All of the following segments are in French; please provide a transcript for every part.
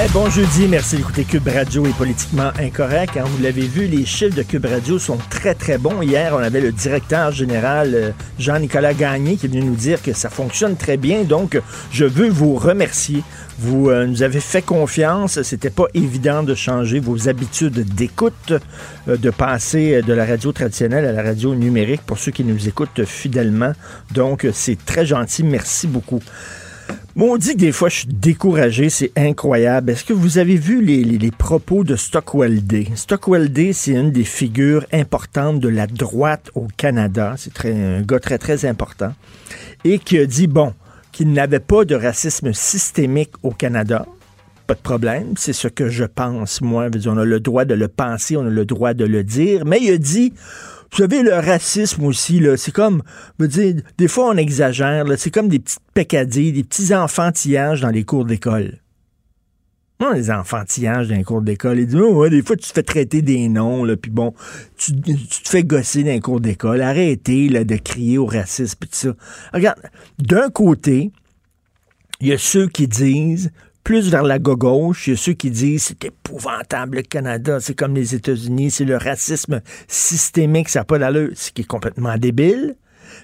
Eh, bon jeudi, merci d'écouter Cube Radio est politiquement incorrect. Hein. Vous l'avez vu, les chiffres de Cube Radio sont très très bons. Hier, on avait le directeur général euh, Jean-Nicolas Gagné qui est venu nous dire que ça fonctionne très bien. Donc, je veux vous remercier. Vous euh, nous avez fait confiance. C'était pas évident de changer vos habitudes d'écoute, euh, de passer de la radio traditionnelle à la radio numérique pour ceux qui nous écoutent fidèlement. Donc, c'est très gentil. Merci beaucoup. Bon, on dit que des fois, je suis découragé, c'est incroyable. Est-ce que vous avez vu les, propos de Stockwell Day? Stockwell Day, c'est une des figures importantes de la droite au Canada. C'est un gars très, très important. Et qui a dit, bon, qu'il n'avait pas de racisme systémique au Canada. Pas de problème, c'est ce que je pense, moi. On a le droit de le penser, on a le droit de le dire. Mais il a dit, vous savez, le racisme aussi, là, c'est comme, je dire, des fois on exagère, c'est comme des petites peccadilles, des petits enfantillages dans les cours d'école. Non, les enfantillages dans les cours d'école. Ils disent, oh, ouais, des fois, tu te fais traiter des noms, là, puis bon, tu, te fais gosser dans les cours d'école. Arrêtez, là, de crier au racisme, puis tout ça. Regarde, d'un côté, il y a ceux qui disent, plus vers la gauche, il y a ceux qui disent c'est épouvantable le Canada, c'est comme les États-Unis, c'est le racisme systémique, ça n'a pas d'allure, ce qui est complètement débile.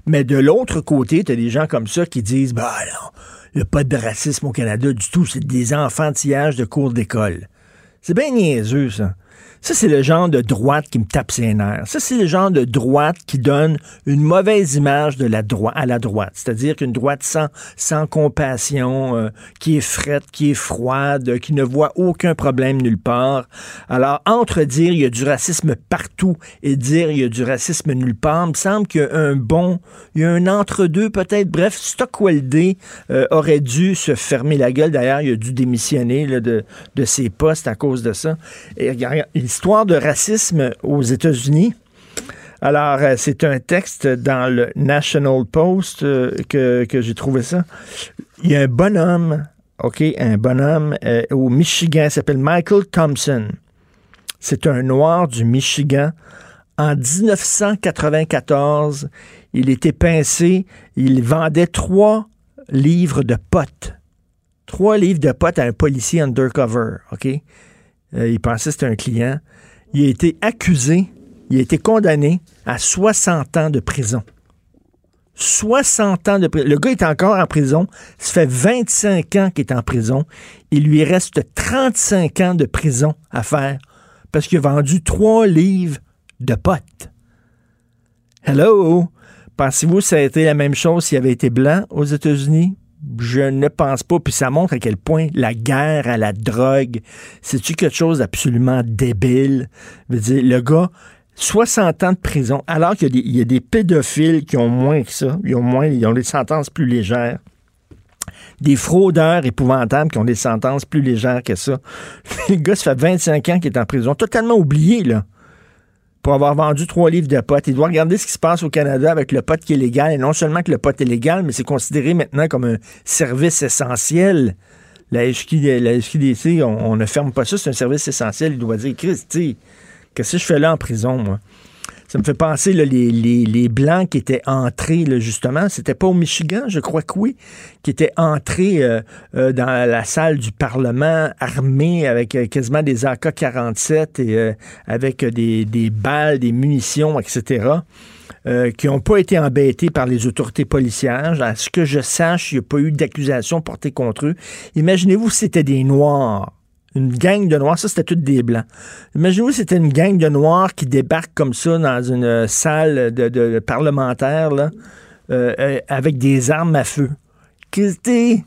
Mais de l'autre côté, tu des gens comme ça qui disent bah non, il a pas de racisme au Canada du tout, c'est des enfantillages de cours d'école. C'est bien niaiseux, ça. Ça, c'est le genre de droite qui me tape ses nerfs. Ça, c'est le genre de droite qui donne une mauvaise image à la droite. C'est-à-dire qu'une droite sans, compassion, euh, qui est frette, qui est froide, qui ne voit aucun problème nulle part. Alors, entre dire il y a du racisme partout et dire il y a du racisme nulle part, il me semble qu'il y a un bon, il y a un entre-deux peut-être. Bref, Stockwell Day euh, aurait dû se fermer la gueule. D'ailleurs, il a dû démissionner de, ses postes à cause de ça. Histoire de racisme aux États-Unis. Alors, euh, c'est un texte dans le National Post euh, que, que j'ai trouvé ça. Il y a un bonhomme, OK, un bonhomme euh, au Michigan, il s'appelle Michael Thompson. C'est un noir du Michigan. En 1994, il était pincé, il vendait trois livres de potes. Trois livres de potes à un policier undercover, OK? Euh, il pensait que c'était un client. Il a été accusé, il a été condamné à 60 ans de prison. 60 ans de prison. Le gars est encore en prison. Ça fait 25 ans qu'il est en prison. Il lui reste 35 ans de prison à faire parce qu'il a vendu trois livres de potes. Hello! Pensez-vous que ça a été la même chose s'il avait été blanc aux États-Unis? Je ne pense pas. Puis ça montre à quel point la guerre à la drogue, c'est-tu quelque chose d'absolument débile? Je veux dire, le gars, 60 ans de prison, alors qu'il y, a des pédophiles qui ont moins que ça. Ils ont moins, ils ont des sentences plus légères. Des fraudeurs épouvantables qui ont des sentences plus légères que ça. Le gars, ça fait 25 ans qu'il est en prison. Totalement oublié, là avoir vendu trois livres de potes. Il doit regarder ce qui se passe au Canada avec le pot qui est légal. Et non seulement que le pot est légal, mais c'est considéré maintenant comme un service essentiel. La, SQDC, on, ne ferme pas ça, c'est un service essentiel. Il doit dire, Christy, qu'est-ce que je fais là en prison, moi? Ça me fait penser, là, les, les, les, Blancs qui étaient entrés, là, justement, c'était pas au Michigan, je crois que oui, qui étaient entrés euh, euh, dans la salle du Parlement armés avec euh, quasiment des AK-47 et avec des, des, balles, des munitions, etc., qui n'ont pas été embêtés par les autorités policières. À ce que je sache, il n'y a pas eu d'accusation portée contre eux. Imaginez-vous c'était des Noirs une gang de noirs, ça c'était toutes des blancs. Imaginez-vous, c'était une gang de noirs qui débarque comme ça dans une salle de, parlementaire là, euh, avec des armes à feu. Je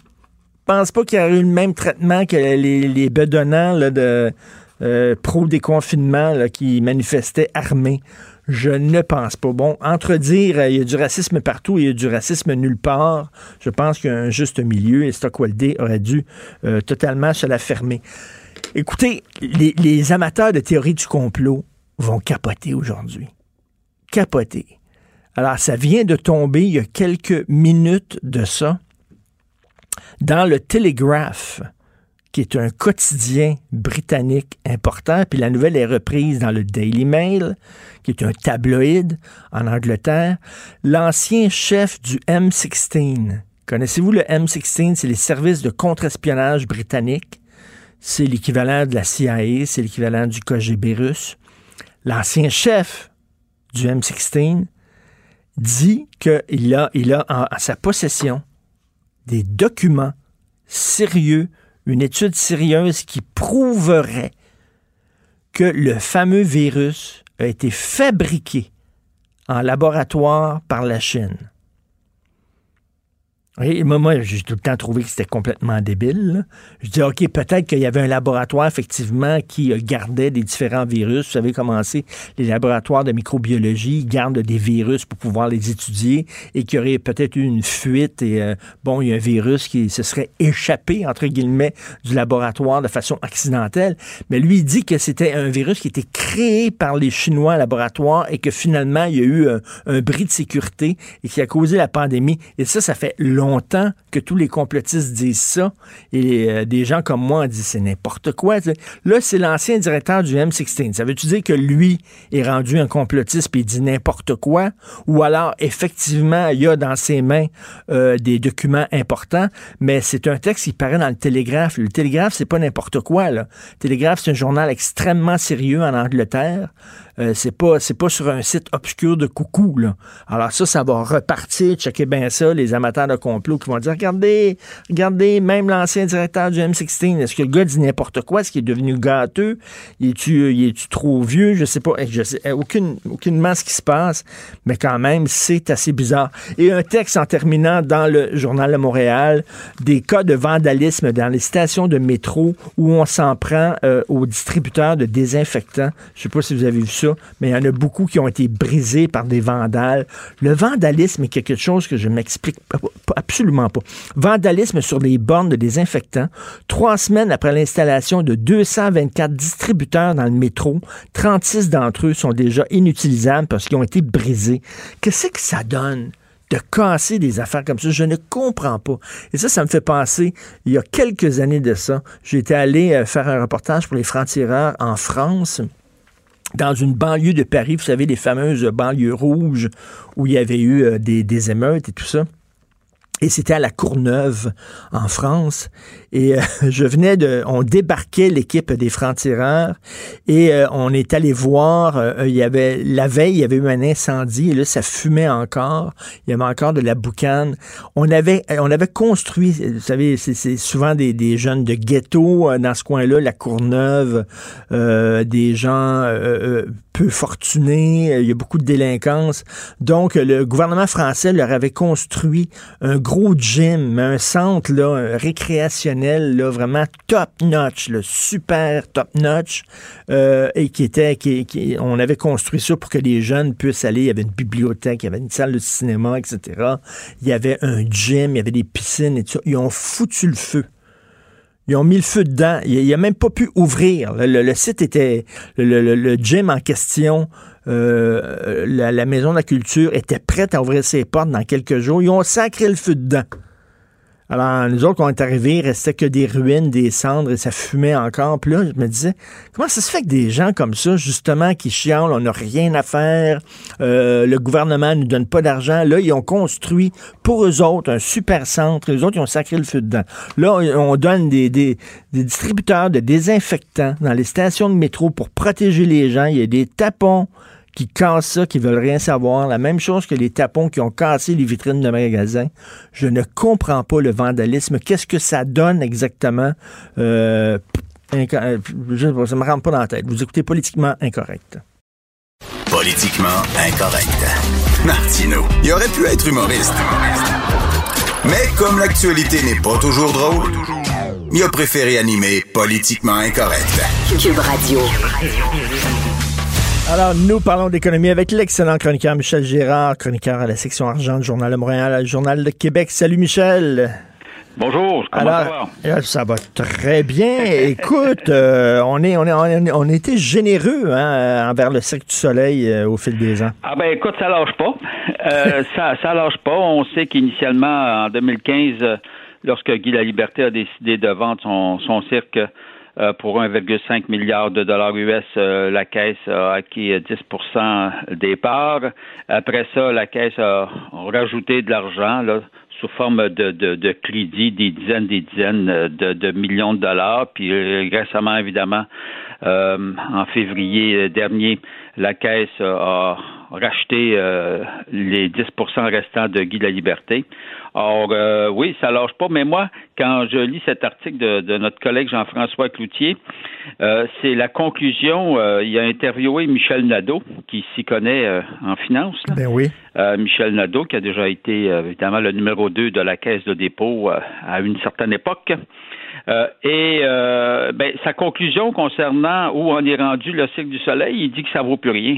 pense pas qu'il y aurait eu le même traitement que les, bedonnants là, de euh, pro-déconfinement qui manifestaient armés. Je ne pense pas. Bon, entre dire il y a du racisme partout et il y a du racisme nulle part, je pense qu'il y a un juste milieu et Stockwell aurait dû euh, totalement se la fermer. Écoutez, les, amateurs de théorie du complot vont capoter aujourd'hui. Capoter. Alors, ça vient de tomber il y a quelques minutes de ça dans le Telegraph, qui est un quotidien britannique important, puis la nouvelle est reprise dans le Daily Mail, qui est un tabloïd en Angleterre. L'ancien chef du M16, connaissez-vous le M16? C'est les services de contre-espionnage britanniques. C'est l'équivalent de la CIA, c'est l'équivalent du KGB russe. L'ancien chef du M16 dit qu'il a, il a en, sa possession des documents sérieux, une étude sérieuse qui prouverait que le fameux virus a été fabriqué en laboratoire par la Chine. Et moi, j'ai tout le temps trouvé que c'était complètement débile. Je dis, OK, peut-être qu'il y avait un laboratoire, effectivement, qui gardait des différents virus. Vous savez comment c'est, les laboratoires de microbiologie gardent des virus pour pouvoir les étudier et qu'il y aurait peut-être eu une fuite et, euh, bon, il y a un virus qui se serait échappé, entre guillemets, du laboratoire de façon accidentelle. Mais lui, il dit que c'était un virus qui était créé par les Chinois en laboratoire et que finalement, il y a eu un, un bris de sécurité et qui a causé la pandémie. Et ça, ça fait longtemps que tous les complotistes disent ça. Et euh, des gens comme moi ont dit c'est n'importe quoi. Là, c'est l'ancien directeur du M16. Ça veut-tu dire que lui est rendu un complotiste et il dit n'importe quoi? Ou alors, effectivement, il y a dans ses mains euh, des documents importants, mais c'est un texte qui paraît dans le Télégraphe. Le Télégraphe, c'est pas n'importe quoi. Le Télégraphe, c'est un journal extrêmement sérieux en Angleterre. Euh, c'est pas c'est pas sur un site obscur de coucou là. Alors ça ça va repartir, checker bien ça les amateurs de complot qui vont dire regardez, regardez même l'ancien directeur du M16, est-ce que le gars dit n'importe quoi, est-ce qu'il est devenu gâteux, il est-tu il est trop vieux, je sais pas, je sais aucune aucunement ce qui se passe, mais quand même c'est assez bizarre. Et un texte en terminant dans le journal de Montréal des cas de vandalisme dans les stations de métro où on s'en prend euh, aux distributeurs de désinfectants. Je sais pas si vous avez vu ça mais il y en a beaucoup qui ont été brisés par des vandales. Le vandalisme est quelque chose que je m'explique absolument pas. Vandalisme sur les bornes de désinfectants. Trois semaines après l'installation de 224 distributeurs dans le métro, 36 d'entre eux sont déjà inutilisables parce qu'ils ont été brisés. Qu'est-ce que ça donne? de casser des affaires comme ça? Je ne comprends pas. Et ça, ça me fait penser, il y a quelques années de ça, j'étais allé euh, faire un reportage pour les francs-tireurs en France dans une banlieue de Paris, vous savez, les fameuses banlieues rouges où il y avait eu euh, des, des émeutes et tout ça. Et c'était à la Courneuve, en France. Et euh, je venais de... On débarquait l'équipe des francs-tireurs et euh, on est allé voir... Euh, il y avait... La veille, il y avait eu un incendie et là, ça fumait encore. Il y avait encore de la boucane. On avait, on avait construit... Vous savez, c'est souvent des, des, jeunes de ghetto dans ce coin-là, la Courneuve, des gens peu fortunés. Il y a beaucoup de délinquance. Donc, le gouvernement français leur avait construit un gros gym, un centre là, récréationnel, vraiment top-notch, super top-notch, euh, et qui était, qui, on avait construit ça pour que les jeunes puissent aller. Il y avait une bibliothèque, il y avait une salle de cinéma, etc. Il y avait un gym, il y avait des piscines et tout ça. Ils ont foutu le feu. Ils ont mis le feu dedans. Il n'a même pas pu ouvrir. Le, site était. Le, gym en question, euh, la, la, Maison de la Culture, était prête à ouvrir ses portes dans quelques jours. Ils ont sacré le feu dedans. Alors, nous autres, quand on est arrivés, il restait que des ruines, des cendres et ça fumait encore. Puis là, je me disais, comment ça se fait que des gens comme ça, justement, qui chialent, on n'a rien à faire, euh, le gouvernement ne nous donne pas d'argent, là, ils ont construit pour eux autres un super centre, les autres, ils ont sacré le feu dedans. Là, on donne des, des, des distributeurs de désinfectants dans les stations de métro pour protéger les gens. Il y a des tapons qui cassent ça, qui veulent rien savoir. La même chose que les tapons qui ont cassé les vitrines de magasins. Je ne comprends pas le vandalisme. Qu'est-ce que ça donne exactement? Euh, euh je, ça me rentre pas dans la tête. Vous écoutez Politiquement Incorrect. Politiquement Incorrect. Martino, il aurait pu être humoriste. Mais comme l'actualité n'est pas toujours drôle, il a préféré animer Politiquement Incorrect. Cube Radio. Alors, nous parlons d'économie avec l'excellent chroniqueur Michel Gérard, chroniqueur à la section argent du Journal de Montréal, le Journal de Québec. Salut Michel. Bonjour, comment Alors, ça va? euh, ça va très bien. Écoute, euh, on, est, on, est, on, est- on a été généreux hein, envers le Cirque du Soleil euh, au fil des ans. Ah ben écoute, ça lâche pas. Euh, ça, ça lâche pas. On sait qu'initialement, en 2015, euh, lorsque Guy Laliberté a décidé de vendre son, son cirque euh, pour 1,5 milliard de dollars US, euh, la Caisse a acquis euh, 10% des parts. Après ça, la Caisse a rajouté de l'argent sous forme de, de, de crédit, des dizaines, des dizaines euh, de, de millions de dollars. Puis euh, récemment, évidemment, euh, en février dernier, la Caisse a racheté euh, les 10% restants de Guy de la Liberté. Or, euh, oui, ça lâche pas, mais moi, quand je lis cet article de, de notre collègue Jean-François Cloutier, euh, c'est la conclusion. euh, il a interviewé Michel Nadeau, qui s'y connaît euh, en finance. là. Ben oui. Euh, Michel Nadeau, qui a déjà été évidemment le numéro 2 de la caisse de dépôt euh, à une certaine époque. Euh, et euh, ben, sa conclusion concernant où on est rendu le cycle du soleil, il dit que ça vaut plus rien.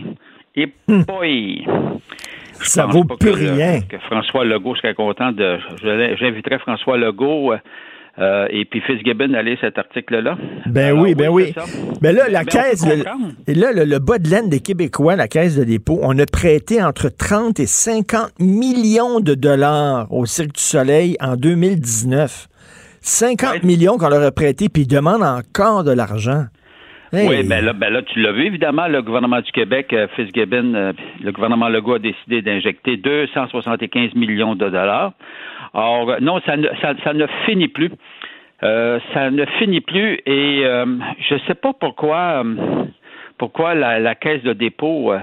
Et boy! Je Ça vaut plus que, rien. que François Legault serait content de. J'inviterais François Legault euh, et puis Fitzgibbon à lire cet article-là. Ben Alors, oui, ben oui. ça. Ben là, la Ben, caisse, le, là, le, le bas de laine des Québécois, la caisse de dépôt, on a prêté entre 30 et 50 millions de dollars au Cirque du Soleil en 2019. 50 Ouais. millions qu'on leur a prêté, puis ils demandent encore de l'argent. Hey. Oui, ben là, ben là, tu l'as vu, évidemment, le gouvernement du Québec, euh, Fitzgibbon, euh, le gouvernement Legault a décidé d'injecter 275 millions de dollars. Or, non, ça ne, ça, ça ne finit plus. Euh, ça ne finit plus et euh, je ne sais pas pourquoi, pourquoi la, la caisse de dépôt,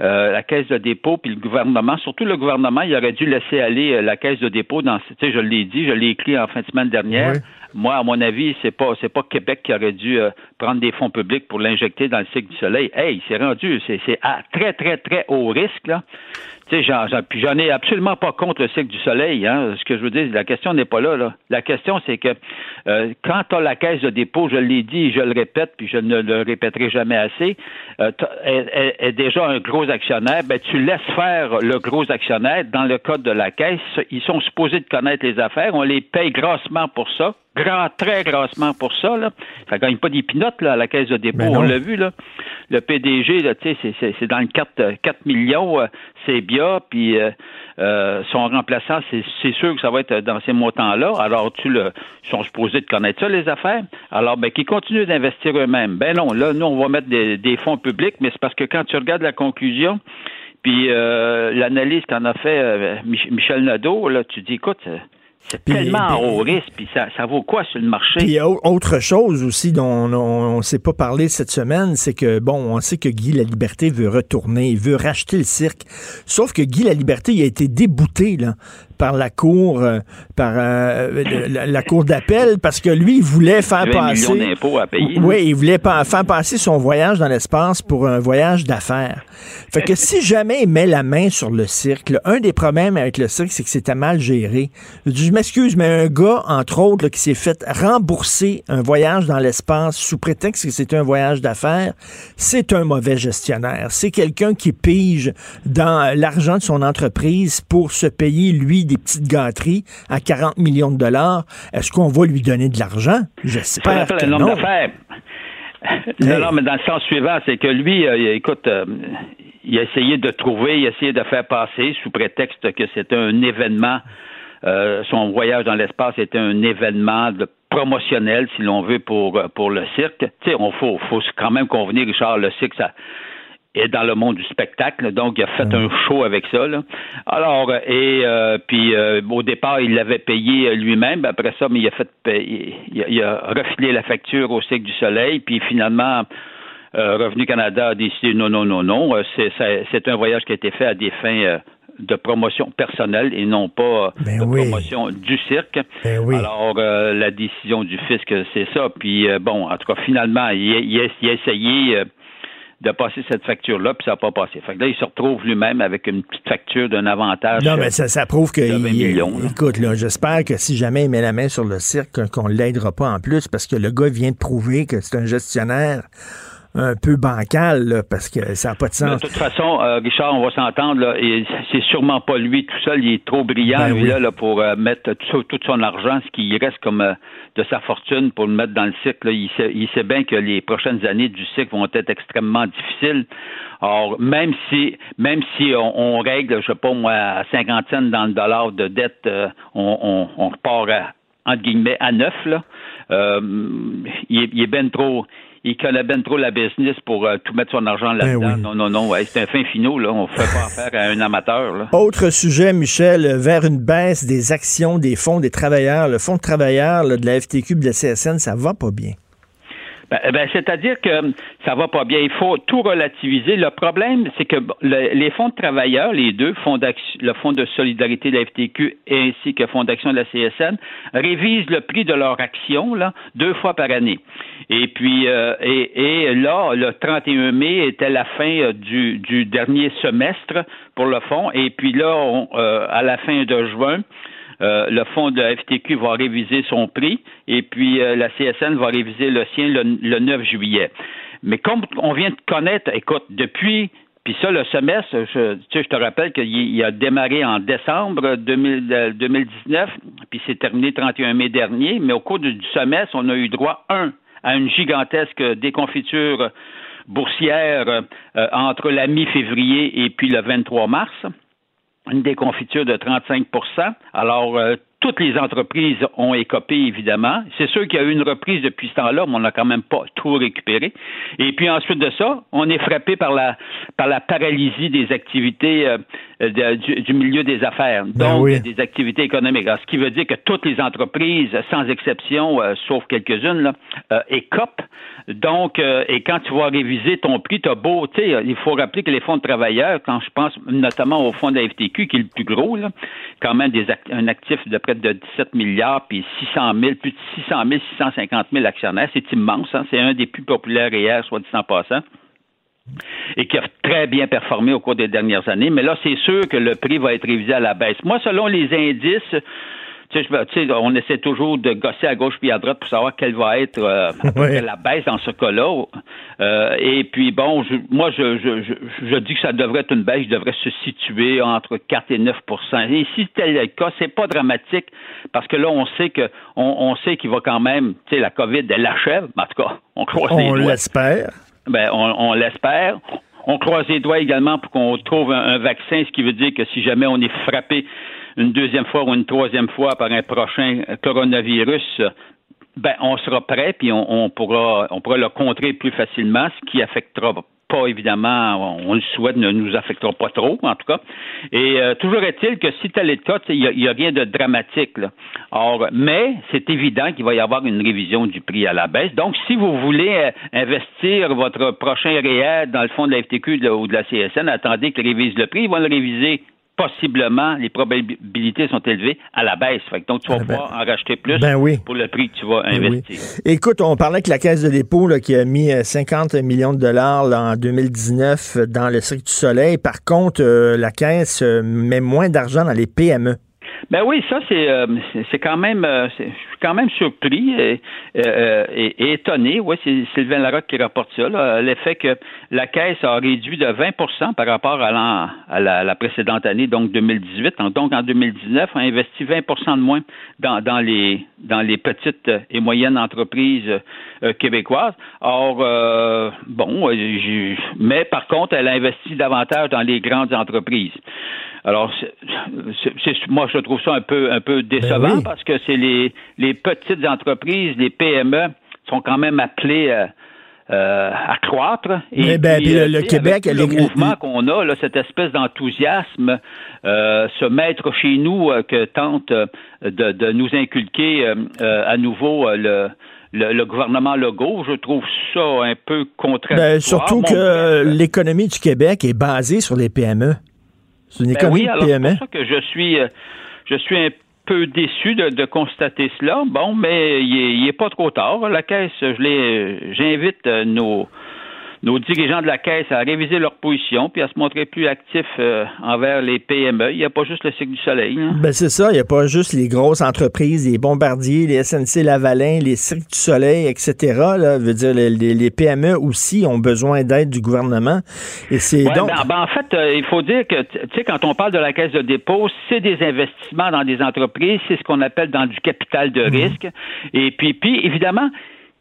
euh, la caisse de dépôt puis le gouvernement, surtout le gouvernement, il aurait dû laisser aller euh, la caisse de dépôt dans, tu sais, je l'ai dit, je l'ai écrit en fin de semaine dernière. Oui. Moi, à mon avis, c'est pas c'est pas Québec qui aurait dû euh, prendre des fonds publics pour l'injecter dans le cycle du soleil. Hey, c'est rendu, c'est à très très très haut risque là. Tu sais, j'en, ai absolument pas contre le cycle du soleil. Hein. Ce que je veux dire, la question n'est pas là. là. La question, c'est que euh, quand tu as la caisse de dépôt, je l'ai dit, je le répète, puis je ne le répéterai jamais assez, euh, est déjà un gros actionnaire, ben tu laisses faire le gros actionnaire. Dans le code de la caisse, ils sont supposés de connaître les affaires. On les paye grassement pour ça. Grand, très grassement pour ça. Là. Ça gagne pas des pinottes là, à la caisse de dépôt. Ben. On l'a vu, là. Le PDG, là, tu sais, c'est- dans le 4, euh, 4 millions, euh, c'est bien, puis euh, euh, son remplaçant, c'est sûr que ça va être dans ces montants-là. Alors, tu le, ils sont supposés de connaître ça, les affaires. Alors, ben, qu'ils continuent d'investir eux-mêmes. Ben non, là, nous, on va mettre des, des fonds publics, mais c'est parce que quand tu regardes la conclusion, puis euh, l'analyse qu'en a fait euh, Mich- Michel Nadeau, là, tu dis, écoute, c'est- tellement à haut risque, puis ça, ça vaut quoi sur le marché? Puis au- autre chose aussi dont on ne s'est pas parlé cette semaine, c'est que, bon, on sait que Guy La Liberté veut retourner, il veut racheter le cirque. Sauf que Guy La Liberté, il a été débouté là, par la cour, euh, par euh, la, la cour d'appel, parce que lui, il voulait faire 20 passer... d'impôts à payer. Oui, il voulait pas faire passer son voyage dans l'espace pour un voyage d'affaires. Fait que si jamais il met la main sur le cirque, là, un des problèmes avec le cirque, c'est que c'était mal géré. Je m'excuse, mais un gars, entre autres, là, qui s'est fait rembourser un voyage dans l'espace sous prétexte que c'était un voyage d'affaires, c'est un mauvais gestionnaire. C'est quelqu'un qui pige dans l'argent de son entreprise pour se payer, lui, des petites gâteries à 40 millions de dollars. Est-ce qu'on va lui donner de l'argent? J'espère que un homme non. Non, non, mais dans le sens suivant, c'est que lui, euh, écoute, euh, il a essayé de trouver, il a essayé de faire passer sous prétexte que c'était un événement. euh, son voyage dans l'espace était un événement de promotionnel, si l'on veut, pour, pour le cirque. Tu sais, on faut, faut quand même convenir, Richard, le cirque, ça est dans le monde du spectacle, donc il a fait un show avec ça. Là. Alors, euh, et euh, puis euh, au départ, il l'avait payé euh, lui-même. Après ça, mais il a fait payer- il a, il a refilé la facture au Cirque du Soleil, puis finalement. euh, Revenu Canada a décidé non, non, non, non. C'est, un voyage qui a été fait à des fins de promotion personnelle et non pas Ben de oui. promotion du cirque. Ben oui. Alors, euh, la décision du fisc, c'est ça. Puis, euh, bon, en tout cas, finalement, il, a- il a, il a essayé euh, de passer cette facture-là, puis ça n'a pas passé. Fait que là, il se retrouve lui-même avec une petite facture d'un avantage. Non, mais ça, ça prouve que. de 20 il- millions, là. écoute, là, j'espère que si jamais il met la main sur le cirque, qu'on ne l'aidera pas en plus, parce que le gars vient de prouver que c'est un gestionnaire un peu bancal, parce que ça n'a pas de sens. De toute façon, Richard, on va s'entendre, c'est sûrement pas lui tout seul, il est trop brillant, ben lui, là, pour mettre tout, son argent, ce qui reste comme de sa fortune pour le mettre dans le cycle. Il, sait, il sait bien que les prochaines années du cycle vont être extrêmement difficiles. Or, même si même si on, règle, je sais pas moi, à cinquantaine dans le dollar de dette, euh, on, on, repart à, entre guillemets à neuf, là. Euh, il, est, il bien trop il connaît bien trop la business pour euh, tout mettre son argent ben là-dedans. Non, non, non, ouais, c'est un fin finot, là. On fait pas affaire à un amateur, là. Autre sujet, Michel, vers une baisse des actions des fonds des travailleurs. Le fonds de travailleurs de la FTQ de la CSN, ça va pas bien. Ben, ben, c'est-à-dire que ça va pas bien. Il faut tout relativiser. Le problème, c'est que les fonds de travailleurs, les deux, fonds le Fonds de solidarité de la FTQ ainsi que Fonds d'action de la CSN, révisent le prix de leur action là, deux fois par année. Et puis, euh, et, là, le 31 mai était la fin euh, du, du dernier semestre pour le fonds. Et puis là, euh, à la fin de juin, euh, le fonds de FTQ va réviser son prix et puis euh, la CSN va réviser le sien le, 9 juillet. Mais comme on vient de connaître, écoute, depuis puis ça, le semestre, je, tu sais, je te rappelle qu'il a démarré en décembre 2019, euh, puis c'est terminé le 31 mai dernier, mais au cours du, semestre, on a eu droit, un, à une gigantesque déconfiture boursière entre la mi-février et puis le 23 mars une déconfiture de 35% Alors, euh, toutes les entreprises ont écopé, évidemment. C'est sûr qu'il y a eu une reprise depuis ce temps-là, mais on n'a quand même pas tout récupéré. Et puis ensuite de ça, on est frappé par la, par la paralysie des activités euh, du, milieu des affaires, ben donc des activités économiques. ce qui veut dire que toutes les entreprises, sans exception, euh, sauf quelques-unes, écopent donc, euh, et quand tu vas réviser ton prix, tu as beau, tu sais, il faut rappeler que les fonds de travailleurs, quand je pense notamment au fonds de la FTQ, qui est le plus gros, là, quand même des un actif de près de 17 milliards, puis 600 000, plus de 600 000, 650 000 actionnaires, c'est immense, hein, c'est un des plus populaires hier, soit dit en passant et qui a très bien performé au cours des dernières années. Mais là, c'est sûr que le prix va être révisé à la baisse. Moi, selon les indices, tu sais, on essaie toujours de gosser à gauche puis à droite pour savoir quelle va être euh, la baisse dans ce cas-là. Euh, et puis, bon, moi, je, je, je, dis que ça devrait être une baisse, je devrait se situer entre 4 et 9% Et si tel est le cas, c'est pas dramatique parce que là, on sait que on, sait qu'il va quand même, tu sais, la COVID, elle l'achève. En tout cas, on croise on l'espère. Ben, on, on l'espère. On croise les doigts également pour qu'on trouve un, vaccin, ce qui veut dire que si jamais on est frappé une deuxième fois ou une troisième fois par un prochain coronavirus, ben on sera prêt puis on, pourra on pourra le contrer plus facilement, ce qui affectera pas évidemment, on le souhaite, ne nous affectera pas trop, en tout cas. Et euh, toujours est-il que si tel est le cas, il n'y a, rien de dramatique. Or, mais c'est évident qu'il va y avoir une révision du prix à la baisse. Donc, si vous voulez euh, investir votre prochain réel dans le fond de la FTQ ou de la CSN, attendez qu'ils révisent le prix. Ils vont le réviser possiblement, les probabilités sont élevées à la baisse. donc, tu vas ah, ben, pouvoir en racheter plus ben pour le prix que tu vas ben investir. Écoute, on parlait que la Caisse de dépôt qui a mis 50 euh, millions de dollars en 2019 dans le Cirque du Soleil. Par contre, euh, la Caisse euh, met moins d'argent dans les PME. Ben oui, ça c'est euh, c'est quand même euh, quand même surpris et, euh, et, étonné. Oui, c'est Sylvain Larocque qui rapporte ça. L'effet que la caisse a réduit de 20% par rapport à, la, à la, précédente année, donc 2018. Donc en 2019, on a investi 20% de moins dans, dans les dans les petites et moyennes entreprises québécoises. Or bon, mais par contre, elle a investi davantage dans les grandes entreprises. Alors, c'est, moi, je trouve ça un peu, un peu décevant ben parce que c'est les, les petites entreprises, les PME, sont quand même appelées euh, euh, à croître. Et ben, puis, le, Québec, le mouvement qu'on a, là, cette espèce d'enthousiasme, euh, se mettre chez nous que tente de, de nous inculquer à nouveau le le, gouvernement Legault, je trouve ça un peu contraire. Ben, surtout que l'économie du Québec est basée sur les PME. C'est une ben oui, alors C'est pour ça que je suis, euh, je suis un peu déçu de, constater cela. Bon, mais il n'est est pas trop tard. La caisse, je l'ai, j'invite euh, nos nos dirigeants de la Caisse à réviser leur position puis à se montrer plus actifs euh, envers les PME. Il n'y a pas juste le cycle du soleil. Hein? Ben c'est ça, il n'y a pas juste les grosses entreprises, les bombardiers, les SNC Lavalin, les Cirques du Soleil, etc. Là, veut dire les, PME aussi ont besoin d'aide du gouvernement. Et c'est donc. Ben, ben, en fait, euh, il faut dire que tu sais quand on parle de la caisse de dépôt, c'est des investissements dans des entreprises, c'est ce qu'on appelle dans du capital de mhm. risque. Et puis, puis évidemment,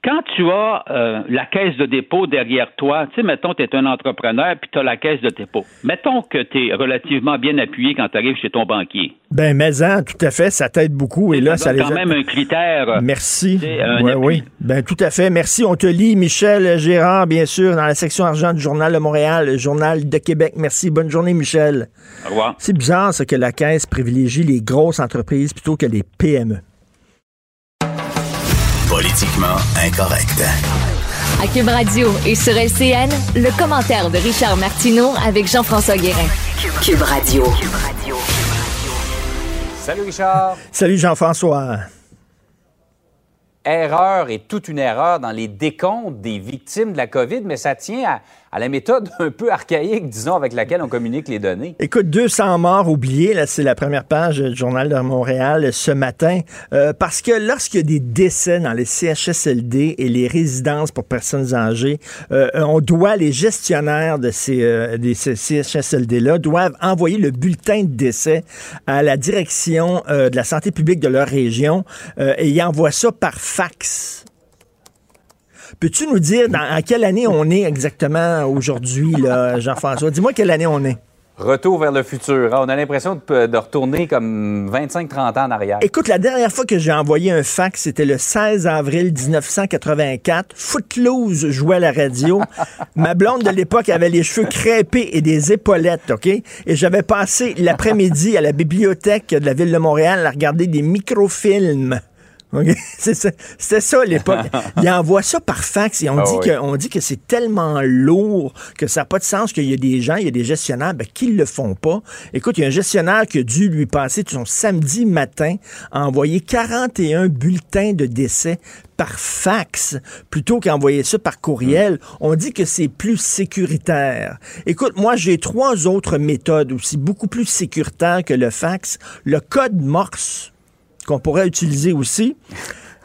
quand tu as euh, la caisse de dépôt derrière toi, tu sais, mettons, tu es un entrepreneur, puis tu as la caisse de dépôt. Mettons que tu es relativement bien appuyé quand tu arrives chez ton banquier. Ben, mais tout à fait, ça t'aide beaucoup. Et là, ça, quand même un critère. Merci. Oui, oui. Ben, tout à fait. Merci. On te lit, Michel Gérard, bien sûr, dans la section argent du Journal de Montréal, le Journal de Québec. Merci. Bonne journée, Michel. Au revoir. C'est bizarre, ça, que la caisse privilégie les grosses entreprises plutôt que les PME. Politiquement incorrect. À Cube Radio et sur LCN, le commentaire de Richard Martineau avec Jean-François Guérin. Cube Radio. Salut Richard. Salut Jean-François. Erreur et toute une erreur dans les décomptes des victimes de la COVID, mais ça tient à, à la méthode un peu archaïque, disons, avec laquelle on communique les données. Écoute, 200 morts oubliés, là, c'est la première page du Journal de Montréal ce matin, euh, parce que lorsqu'il y a des décès dans les CHSLD et les résidences pour personnes âgées, euh, on doit, les gestionnaires de ces, euh, des CHSLD-là doivent envoyer le bulletin de décès à la direction de la santé publique de leur région et ils envoient ça par fax. Peux-tu nous dire dans, quelle année on est exactement aujourd'hui, Jean-François? Dis-moi quelle année on est. Retour vers le futur. Hein. On a l'impression de, retourner comme 25-30 ans en arrière. Écoute, la dernière fois que j'ai envoyé un fax, c'était le 16 avril 1984. Footloose jouait à la radio. Ma blonde de l'époque avait les cheveux crêpés et des épaulettes, OK? Et j'avais passé l'après-midi à la bibliothèque de la ville de Montréal à regarder des microfilms C'était ça à l'époque. Ils envoient ça par fax et on, ah dit, que, dit que c'est tellement lourd que ça n'a pas de sens qu'il y a des gens, il y a des gestionnaires ben, qui ne le font pas. Écoute, il y a un gestionnaire qui a dû lui passer son samedi matin à envoyer 41 bulletins de décès par fax plutôt qu'envoyer ça par courriel. Hmm. On dit que c'est plus sécuritaire. Écoute, moi, j'ai trois autres méthodes aussi beaucoup plus sécuritaires que le fax. Le code Morse qu'on pourrait utiliser aussi.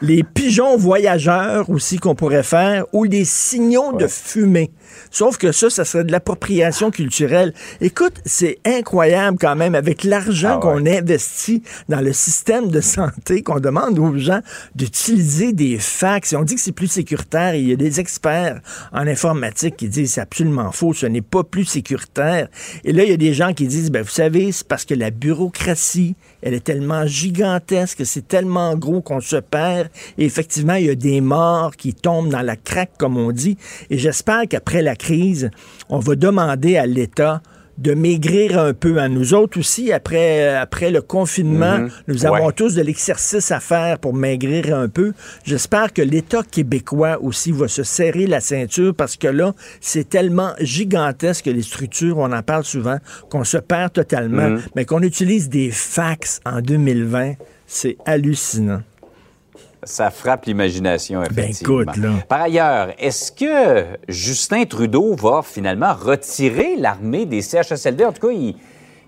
Les pigeons voyageurs aussi qu'on pourrait faire, ou les signaux de fumée. Sauf que ça, ça serait de l'appropriation culturelle. Écoute, c'est incroyable quand même avec l'argent ah qu'on investit dans le système de santé, qu'on demande aux gens d'utiliser des fax. Et on dit que c'est plus sécuritaire. il y a des experts en informatique qui disent c'est absolument faux, ce n'est pas plus sécuritaire. Et là, il y a des gens qui disent, ben, vous savez, c'est parce que la bureaucratie, elle est tellement gigantesque, c'est tellement gros qu'on se perd. Et effectivement, il y a des morts qui tombent dans la craque, comme on dit. Et j'espère qu'après la crise, on va demander à l'État de maigrir un peu à nous autres aussi après après le confinement. Mhm. nous avons tous de l'exercice à faire pour maigrir un peu. J'espère que l'État québécois aussi va se serrer la ceinture parce que là c'est tellement gigantesque les structures on en parle souvent qu'on se perd totalement. Mhm. mais qu'on utilise des fax en 2020 c'est hallucinant ça frappe l'imagination, ben, effectivement. Par ailleurs, est-ce que Justin Trudeau va finalement retirer l'armée des CHSLD? En tout cas, il,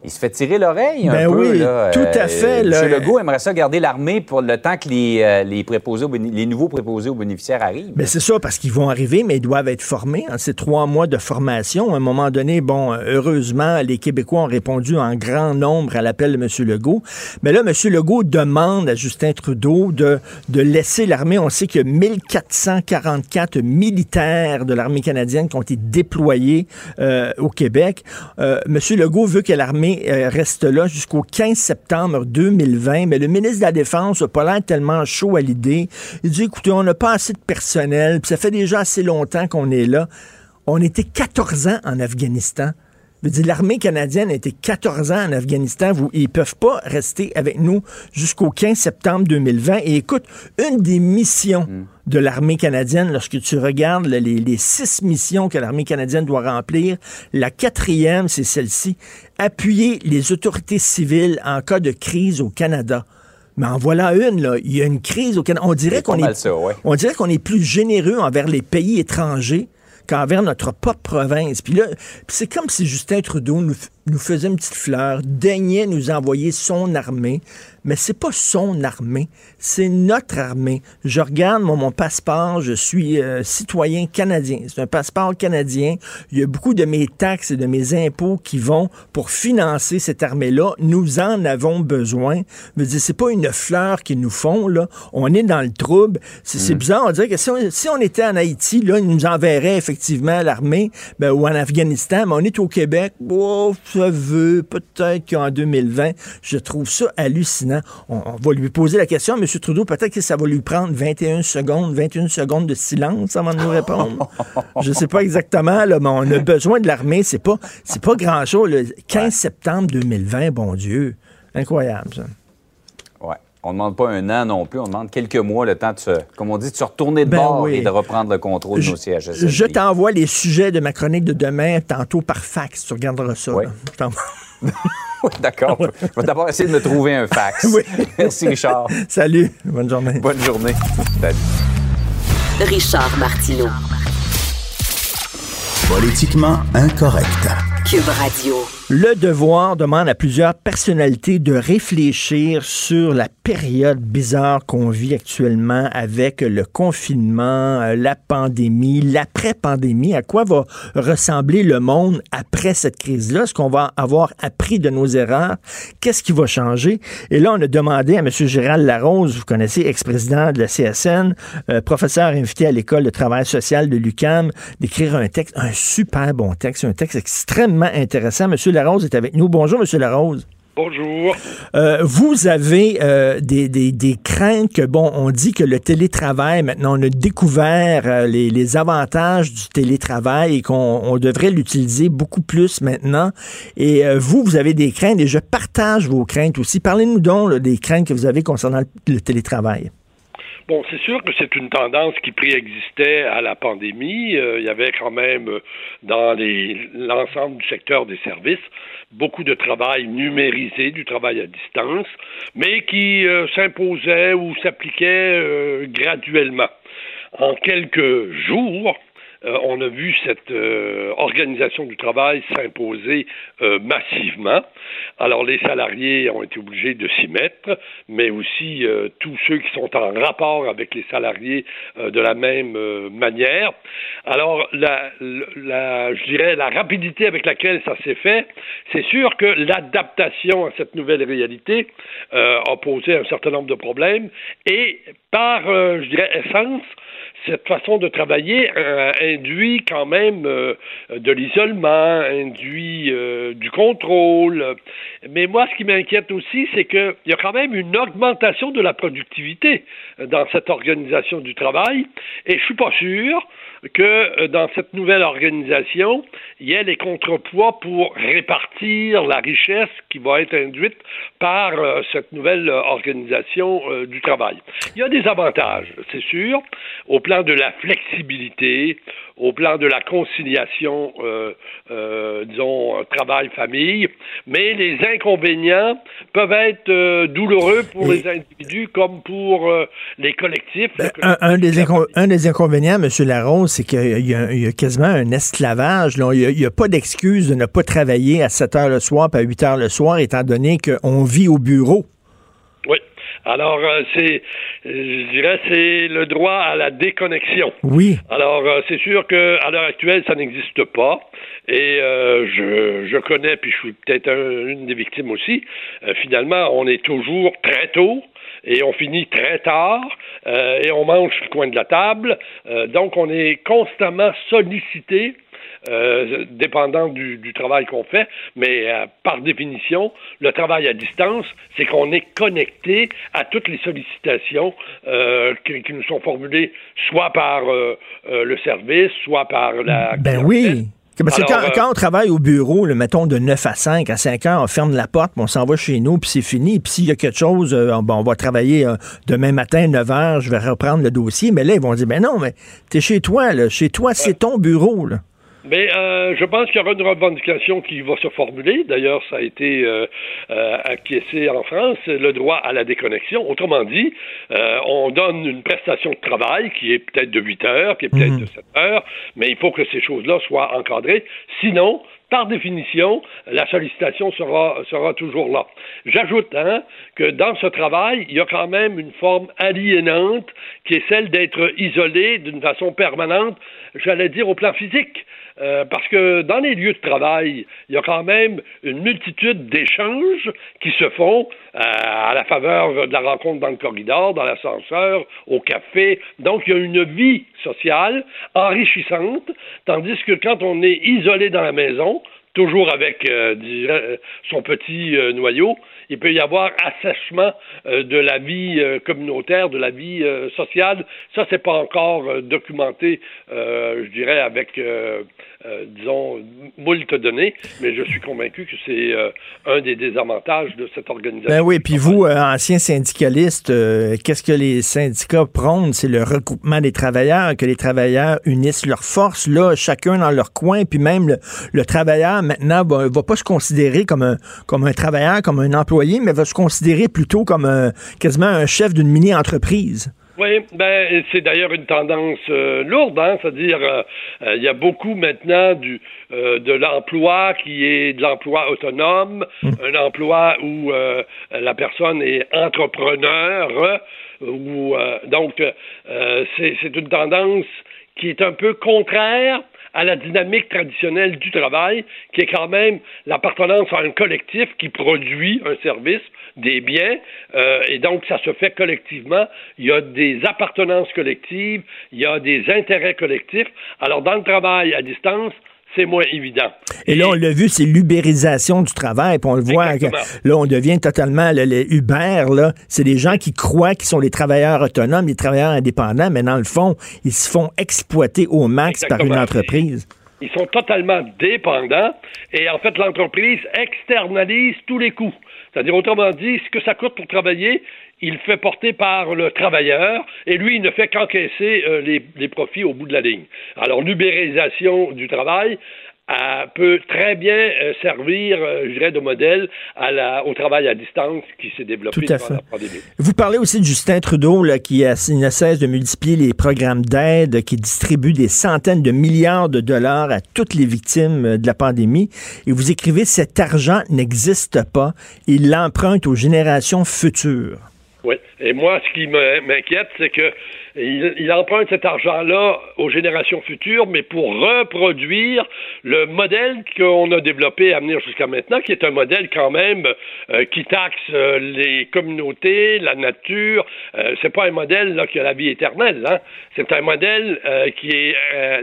il se fait tirer l'oreille un ben peu. Oui, tout à euh, fait. M. Legault aimerait ça garder l'armée pour le temps que les, euh, les, préposés les nouveaux préposés aux bénéficiaires arrivent. Ben c'est ça, parce qu'ils vont arriver, mais ils doivent être formés. Hein. C'est trois mois de formation. À un moment donné, bon, heureusement, les Québécois ont répondu en grand nombre à l'appel de M. Legault. Mais là, M. Legault demande à Justin Trudeau de, de laisser l'armée. On sait qu'il y a 1444 militaires de l'armée canadienne qui ont été déployés euh, au Québec. M. Legault veut que l'armée euh, reste là jusqu'au 15 septembre 2020, mais le ministre de la Défense n'a pas l'air tellement chaud à l'idée. Il dit, écoutez, on n'a pas assez de personnel, puis ça fait déjà assez longtemps qu'on est là. On était 14 ans en Afghanistan. L'armée canadienne a été 14 ans en Afghanistan. Vous, ils ne peuvent pas rester avec nous jusqu'au 15 septembre 2020. Et écoute, une des missions mm. de l'armée canadienne, lorsque tu regardes les, six missions que l'armée canadienne doit remplir, la quatrième, c'est celle-ci, appuyer les autorités civiles en cas de crise au Canada. Mais en voilà une, là. Il y a une crise au Canada. On dirait qu'on est, on dirait qu'on est plus généreux envers les pays étrangers qu'envers notre propre province. Puis là, c'est comme si Justin Trudeau nous, nous faisait une petite fleur, daignait nous envoyer son armée, mais c'est pas son armée, c'est notre armée. Je regarde mon, passeport, je suis euh, citoyen canadien. C'est un passeport canadien. Il y a beaucoup de mes taxes et de mes impôts qui vont pour financer cette armée-là. Nous en avons besoin. Je veux dire, c'est pas une fleur qu'ils nous font, là. On est dans le trouble. C'est mm. bizarre. On dirait que si on, était en Haïti, là, ils nous enverraient effectivement l'armée, ben, ou en Afghanistan, mais on est au Québec. Oh, peut-être qu'en 2020, je trouve ça hallucinant. On, va lui poser la question à M. Trudeau. Peut-être que ça va lui prendre 21 secondes, 21 secondes de silence avant de nous répondre. Je ne sais pas exactement, là, mais on a besoin de l'armée. C'est pas, c'est pas grand-chose. Le 15 septembre 2020, bon Dieu. Incroyable, ça. On ne demande pas un an non plus, on demande quelques mois, le temps de se, comme on dit, de se retourner de ben bord et de reprendre le contrôle de nos CHSLD. Je t'envoie les sujets de ma chronique de demain tantôt par fax. Tu regarderas ça. Oui. oui, d'accord. Je vais d'abord essayer de me trouver un fax. Oui. Merci, Richard. Salut. Bonne journée. Bonne journée. Salut. Richard Martineau. Politiquement incorrect. Cube Radio. Le devoir demande à plusieurs personnalités de réfléchir sur la période bizarre qu'on vit actuellement avec le confinement, euh, la pandémie, l'après-pandémie. À quoi va ressembler le monde après cette crise-là? Est-ce qu'on va avoir appris de nos erreurs? Qu'est-ce qui va changer? Et là, on a demandé à M. Gérald Larose, vous connaissez, ex-président de la CSN, euh, professeur invité à l'École de travail social de l'UCAM, d'écrire un texte, un super bon texte, un texte extrêmement intéressant. Monsieur Larose est avec nous. Bonjour, Monsieur Larose. Bonjour. Euh, vous avez euh, des, des, craintes que, bon, on dit que le télétravail, maintenant, on a découvert euh, les, avantages du télétravail et qu'on devrait l'utiliser beaucoup plus maintenant. Et vous, vous avez des craintes et je partage vos craintes aussi. Parlez-nous donc des craintes que vous avez concernant le télétravail. Bon, c'est sûr que c'est une tendance qui préexistait à la pandémie. Euh, il y avait quand même euh, dans l'ensemble du secteur des services beaucoup de travail numérisé, du travail à distance, mais qui euh, s'imposait ou s'appliquait graduellement. En quelques jours, euh, on a vu cette euh, organisation du travail s'imposer euh, massivement. Alors les salariés ont été obligés de s'y mettre, mais aussi tous ceux qui sont en rapport avec les salariés de la même manière. Alors la, la, je dirais la rapidité avec laquelle ça s'est fait, c'est sûr que l'adaptation à cette nouvelle réalité a posé un certain nombre de problèmes et par, je dirais, essence, cette façon de travailler euh, induit quand même euh, de l'isolement, induit euh, du contrôle. Mais moi, ce qui m'inquiète aussi, c'est qu'il y a quand même une augmentation de la productivité dans cette organisation du travail, et je suis pas sûr que dans cette nouvelle organisation, il y ait les contrepoids pour répartir la richesse qui va être induite par cette nouvelle organisation du travail. Il y a des avantages, c'est sûr, au plan de la flexibilité, au plan de la conciliation, euh, euh, disons, travail-famille, mais les inconvénients peuvent être euh, douloureux pour les individus comme pour les collectifs. Ben, un, des un, des inconvénients, M. Larose, c'est qu'il y, a quasiment un esclavage. Il n'y a, pas d'excuse de ne pas travailler à 7 heures le soir et à 8 heures le soir, étant donné qu'on vit au bureau. Alors, euh, c'est, je dirais, c'est le droit à la déconnexion. Oui. Alors, euh, c'est sûr qu'à l'heure actuelle, ça n'existe pas. Et euh, je, je connais, puis je suis peut-être une des victimes aussi. finalement, on est toujours très tôt et on finit très tard et on mange le coin de la table. donc, on est constamment sollicité euh, dépendant du, travail qu'on fait, mais euh, par définition, le travail à distance, c'est qu'on est connecté à toutes les sollicitations euh, qui, nous sont formulées soit par le service, soit par la... Ben oui parce que quand, on travaille au bureau, le mettons de 9 à 5, à 5 heures, on ferme la porte, on s'en va chez nous, puis c'est fini. Puis s'il y a quelque chose, bon, on va travailler demain matin, 9 heures, je vais reprendre le dossier. Mais là, ils vont dire, ben non, mais t'es chez toi, là. Chez toi, c'est ton bureau, là. Mais euh, je pense qu'il y aura une revendication qui va se formuler. D'ailleurs, ça a été euh, euh, acquiescé en France, le droit à la déconnexion. Autrement dit, on donne une prestation de travail qui est peut-être de 8 heures, qui est peut-être mhm. de 7 heures, mais il faut que ces choses-là soient encadrées. Sinon, par définition, la sollicitation sera, sera toujours là. J'ajoute hein, que dans ce travail, il y a quand même une forme aliénante qui est celle d'être isolé d'une façon permanente, j'allais dire au plan physique. Euh, parce que dans les lieux de travail, il y a quand même une multitude d'échanges qui se font euh, à la faveur de la rencontre dans le corridor, dans l'ascenseur, au café. Donc, il y a une vie sociale enrichissante, tandis que quand on est isolé dans la maison, toujours avec euh, son petit noyau, il peut y avoir assèchement de la vie communautaire, de la vie sociale. Ça, c'est pas encore documenté, je dirais, avec euh, disons, moult données, mais je suis convaincu que c'est euh, un des désavantages de cette organisation. Ben oui, puis vous, euh, ancien syndicaliste, qu'est-ce que les syndicats prônent? C'est le regroupement des travailleurs, que les travailleurs unissent leurs forces, là, chacun dans leur coin, puis même le, travailleur, maintenant, va, va pas se considérer comme un, comme un travailleur, comme un employé, mais va se considérer plutôt comme quasiment un chef d'une mini-entreprise. Oui, ben c'est d'ailleurs une tendance euh, lourde, hein, c'est-à-dire euh, euh, il y a beaucoup maintenant du de l'emploi qui est de l'emploi autonome, mmh. un emploi où la personne est entrepreneur, ou donc c'est une tendance qui est un peu contraire à la dynamique traditionnelle du travail, qui est quand même l'appartenance à un collectif qui produit un service, des biens, euh, et donc ça se fait collectivement. Il y a des appartenances collectives, il y a des intérêts collectifs. Alors dans le travail à distance, c'est moins évident. Et, là, on l'a vu, c'est l'ubérisation du travail. Puis on le voit, là, on devient totalement les Uber. Là, c'est des gens qui croient qu'ils sont les travailleurs autonomes, les travailleurs indépendants, mais dans le fond, ils se font exploiter au max par une entreprise. Ils sont totalement dépendants et en fait, l'entreprise externalise tous les coûts. C'est-à-dire, autrement dit, ce que ça coûte pour travailler, il fait porter par le travailleur et lui, il ne fait qu'encaisser euh, les, les, profits au bout de la ligne. Alors, l'ubérisation du travail peut très bien euh, servir, euh, je dirais, de modèle à la, au travail à distance qui s'est développé Tout à fait. la pandémie. Vous parlez aussi de Justin Trudeau, là, qui a, ne cesse de multiplier les programmes d'aide, qui distribue des centaines de milliards de dollars à toutes les victimes euh, de la pandémie. Et vous écrivez, cet argent n'existe pas. Il l'emprunte aux générations futures. Oui. Et moi, ce qui m'inquiète, c'est que il, emprunte cet argent-là aux générations futures, mais pour reproduire le modèle qu'on a développé à venir jusqu'à maintenant, qui est un modèle quand même euh, qui taxe euh, les communautés, la nature. Euh, c'est pas un modèle là qui a la vie éternelle. Hein? C'est un modèle qui est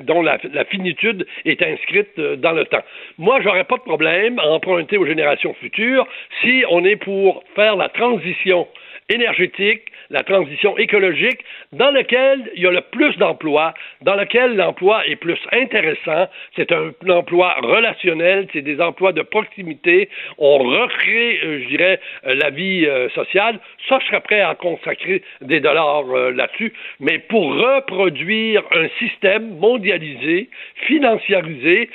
dont la, la, finitude est inscrite dans le temps. Moi, j'aurais pas de problème à emprunter aux générations futures si on est pour faire la transition énergétique, la transition écologique, dans lequel il y a le plus d'emplois, dans lequel l'emploi est plus intéressant. C'est un emploi relationnel, c'est des emplois de proximité. On recrée, euh, je dirais, euh, la vie euh, sociale. Ça, je serais prêt à consacrer des dollars là-dessus. Mais pour reproduire un système mondialisé, financiarisé,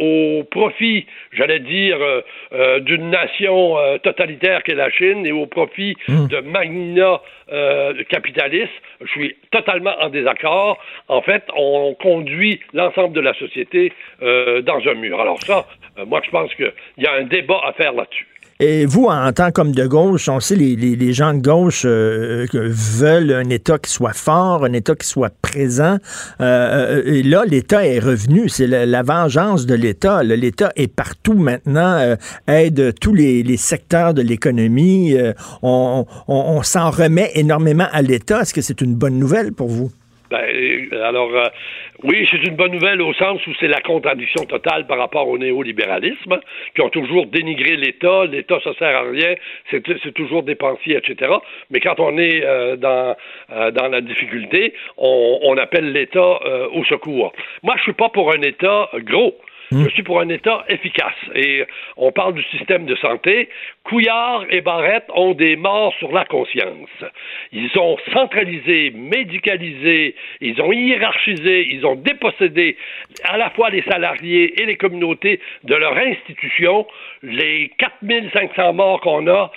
au profit, j'allais dire, d'une nation totalitaire qu'est la Chine et au profit mmh de magna euh, capitaliste, je suis totalement en désaccord. En fait, on conduit l'ensemble de la société euh, dans un mur. Alors ça, euh, moi, je pense qu'il y a un débat à faire là-dessus. Et vous, en tant qu'homme de gauche, on sait les, les, gens de gauche euh, veulent un État qui soit fort, un État qui soit présent. Euh, et là, l'État est revenu. C'est la, vengeance de l'État. L'État est partout maintenant, euh, aide tous les, les, secteurs de l'économie. on, on, on s'en remet énormément à l'État. Est-ce que c'est une bonne nouvelle pour vous? Ben, alors, euh, oui, c'est une bonne nouvelle au sens où c'est la contradiction totale par rapport au néolibéralisme, qui ont toujours dénigré l'État, l'État ça sert à rien, c'est toujours dépensier, etc. Mais quand on est euh, dans, euh, dans la difficulté, on, on appelle l'État au secours. Moi, je suis pas pour un État gros. Hmm. Je suis pour un État efficace. Et on parle du système de santé. Couillard et Barrette ont des morts sur la conscience. Ils ont centralisé, médicalisé, ils ont hiérarchisé, ils ont dépossédé à la fois les salariés et les communautés de leur institution. Les 4500 morts qu'on a,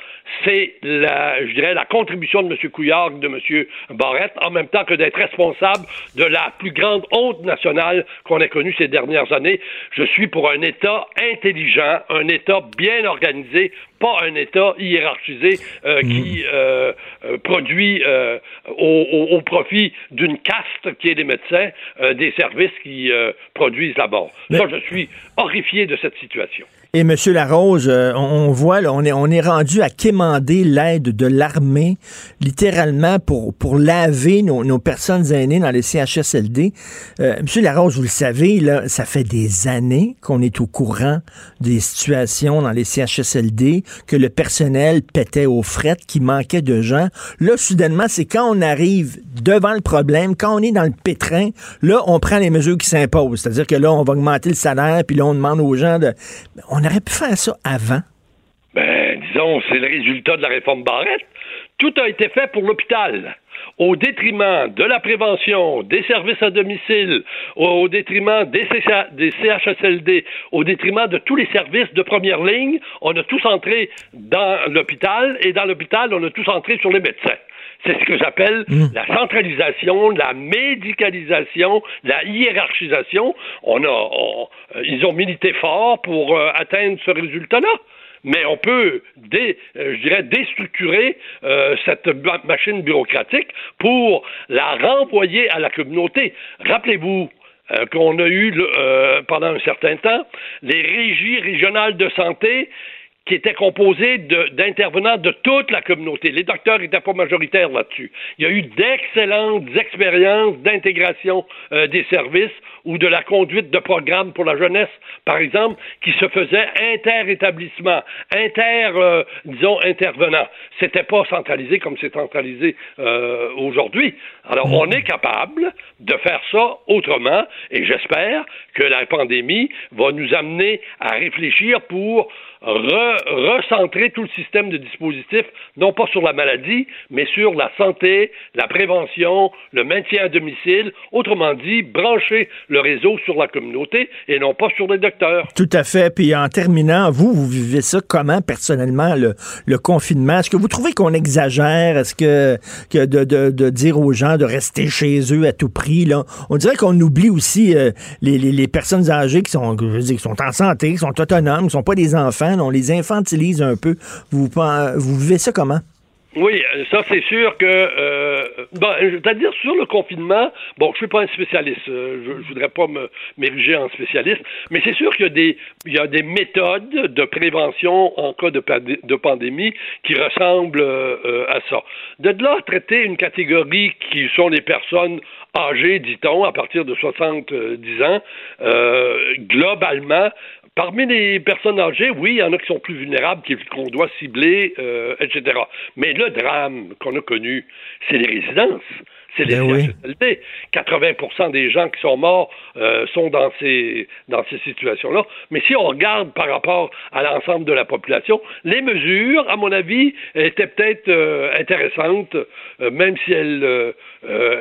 c'est la, je dirais, la contribution de M. Couillard de M. Barrette, en même temps que d'être responsable de la plus grande honte nationale qu'on ait connue ces dernières années. Je suis pour un État intelligent, un État bien organisé, pas un État hiérarchisé euh, mm. qui euh, euh, produit au, profit d'une caste qui est des médecins des services qui produisent la mort. Ça, je suis horrifié de cette situation. Et M. Larose, euh, on, voit, là, on est, on est rendu à quémander l'aide de l'armée, littéralement, pour, pour laver nos, nos personnes aînées dans les CHSLD. Euh, M. Larose, vous le savez, là, ça fait des années qu'on est au courant des situations dans les CHSLD, que le personnel pétait aux frettes, qu'il manquait de gens. Là, soudainement, c'est quand on arrive devant le problème, quand on est dans le pétrin, là, on prend les mesures qui s'imposent. C'est-à-dire que là, on va augmenter le salaire, puis là, on demande aux gens de aurait pu faire ça avant. Ben, disons, c'est le résultat de la réforme Barrette. Tout a été fait pour l'hôpital au détriment de la prévention, des services à domicile, au, détriment des, des, CHSLD, au détriment de tous les services de première ligne, on a tous entré dans l'hôpital et dans l'hôpital, on a tous entré sur les médecins. C'est ce que j'appelle mmh. la centralisation, la médicalisation, la hiérarchisation. On a, euh, ils ont milité fort pour euh, atteindre ce résultat-là mais on peut, dé, euh, je dirais, déstructurer cette machine bureaucratique pour la renvoyer à la communauté. Rappelez-vous qu'on a eu pendant un certain temps les régies régionales de santé qui était composé d'intervenants de, toute la communauté. Les docteurs n'étaient pas majoritaires là-dessus. Il y a eu d'excellentes expériences d'intégration euh, des services ou de la conduite de programmes pour la jeunesse, par exemple, qui se faisaient inter-établissement, inter, euh, disons, intervenants. C'était pas centralisé comme c'est centralisé euh, aujourd'hui. Alors, on est capable de faire ça autrement et j'espère que la pandémie va nous amener à réfléchir pour recentrer tout le système de dispositifs, non pas sur la maladie, mais sur la santé, la prévention, le maintien à domicile, autrement dit, brancher le réseau sur la communauté et non pas sur les docteurs. Tout à fait. Puis en terminant, vous, vous vivez ça comment personnellement, le, confinement? Est-ce que vous trouvez qu'on exagère? Est-ce que, de, dire aux gens de rester chez eux à tout prix? Là? On dirait qu'on oublie aussi euh, les, les, les, personnes âgées qui sont, je veux dire, qui sont en santé, qui sont autonomes, qui ne sont pas des enfants on les infantilise un peu. Vous, vivez ça comment? Oui, ça c'est sûr que, euh, bon, c'est-à-dire sur le confinement, bon, je suis pas un spécialiste, euh, je, ne voudrais pas m'ériger en spécialiste, mais c'est sûr qu'il y a des, méthodes de prévention en cas de, pandémie qui ressemblent euh, à ça. De là traiter une catégorie qui sont les personnes âgées, dit-on, à partir de 70 ans, globalement, Parmi les personnes âgées, oui, il y en a qui sont plus vulnérables, qu'on doit cibler, euh, etc. Mais le drame qu'on a connu, c'est les résidences. C'est les ben 80% des gens qui sont morts euh, sont dans ces, dans ces situations-là. Mais si on regarde par rapport à l'ensemble de la population, les mesures, à mon avis, étaient peut-être euh, intéressantes, même si elles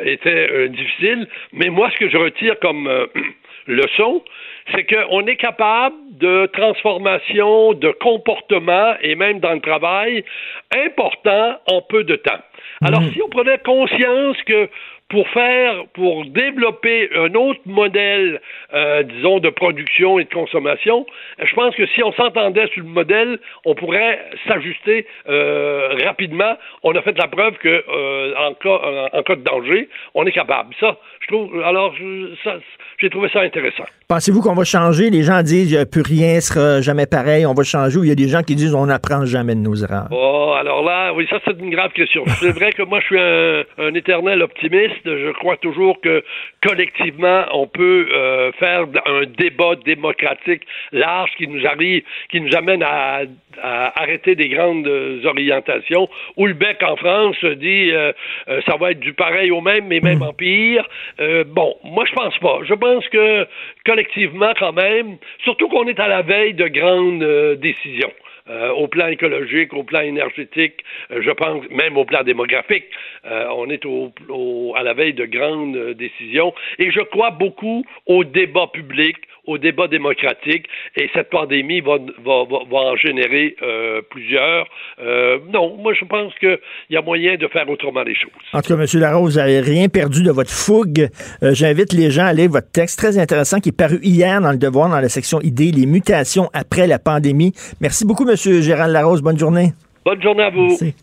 étaient difficiles. Mais moi, ce que je retire comme leçon, c'est qu'on est capable de transformation de comportement et même dans le travail important en peu de temps. Alors, mhm. si on prenait conscience que pour faire, pour développer un autre modèle, euh, disons, de production et de consommation, je pense que si on s'entendait sur le modèle, on pourrait s'ajuster euh, rapidement. On a fait la preuve que euh, en, cas, en, cas de danger, on est capable. Ça, je trouve. Alors, j'ai trouvé ça intéressant. Pensez-vous qu'on va changer? Les gens disent qu'il plus rien sera jamais pareil, on va changer, ou il y a des gens qui disent on n'apprend jamais de nos erreurs? Oh, alors là, oui, ça c'est une grave question. c'est vrai que moi je suis un, éternel optimiste. Je crois toujours que collectivement, on peut euh, faire un débat démocratique large qui nous arrive, qui nous amène à, arrêter des grandes orientations. Houellebecq en France dit euh, euh, ça va être du pareil au même, mais même hmm. en pire. bon, moi je pense pas. Je pense que collectivement, quand même, surtout qu'on est à la veille de grandes euh, décisions. Euh, au plan écologique, au plan énergétique, euh, je pense même au plan démographique. on est au, à la veille de grandes décisions et je crois beaucoup au débat public, au débat démocratique et cette pandémie va, va, va, en générer euh, plusieurs. Euh, non, moi je pense qu'il y a moyen de faire autrement les choses. En tout cas, M. Larose, vous n'avez rien perdu de votre fougue. Euh, j'invite les gens à lire votre texte très intéressant qui est paru hier dans le Devoir, dans la section idées, les mutations après la pandémie. Merci beaucoup, M. Gérald Larose. Bonne journée. Bonne journée à vous. Merci.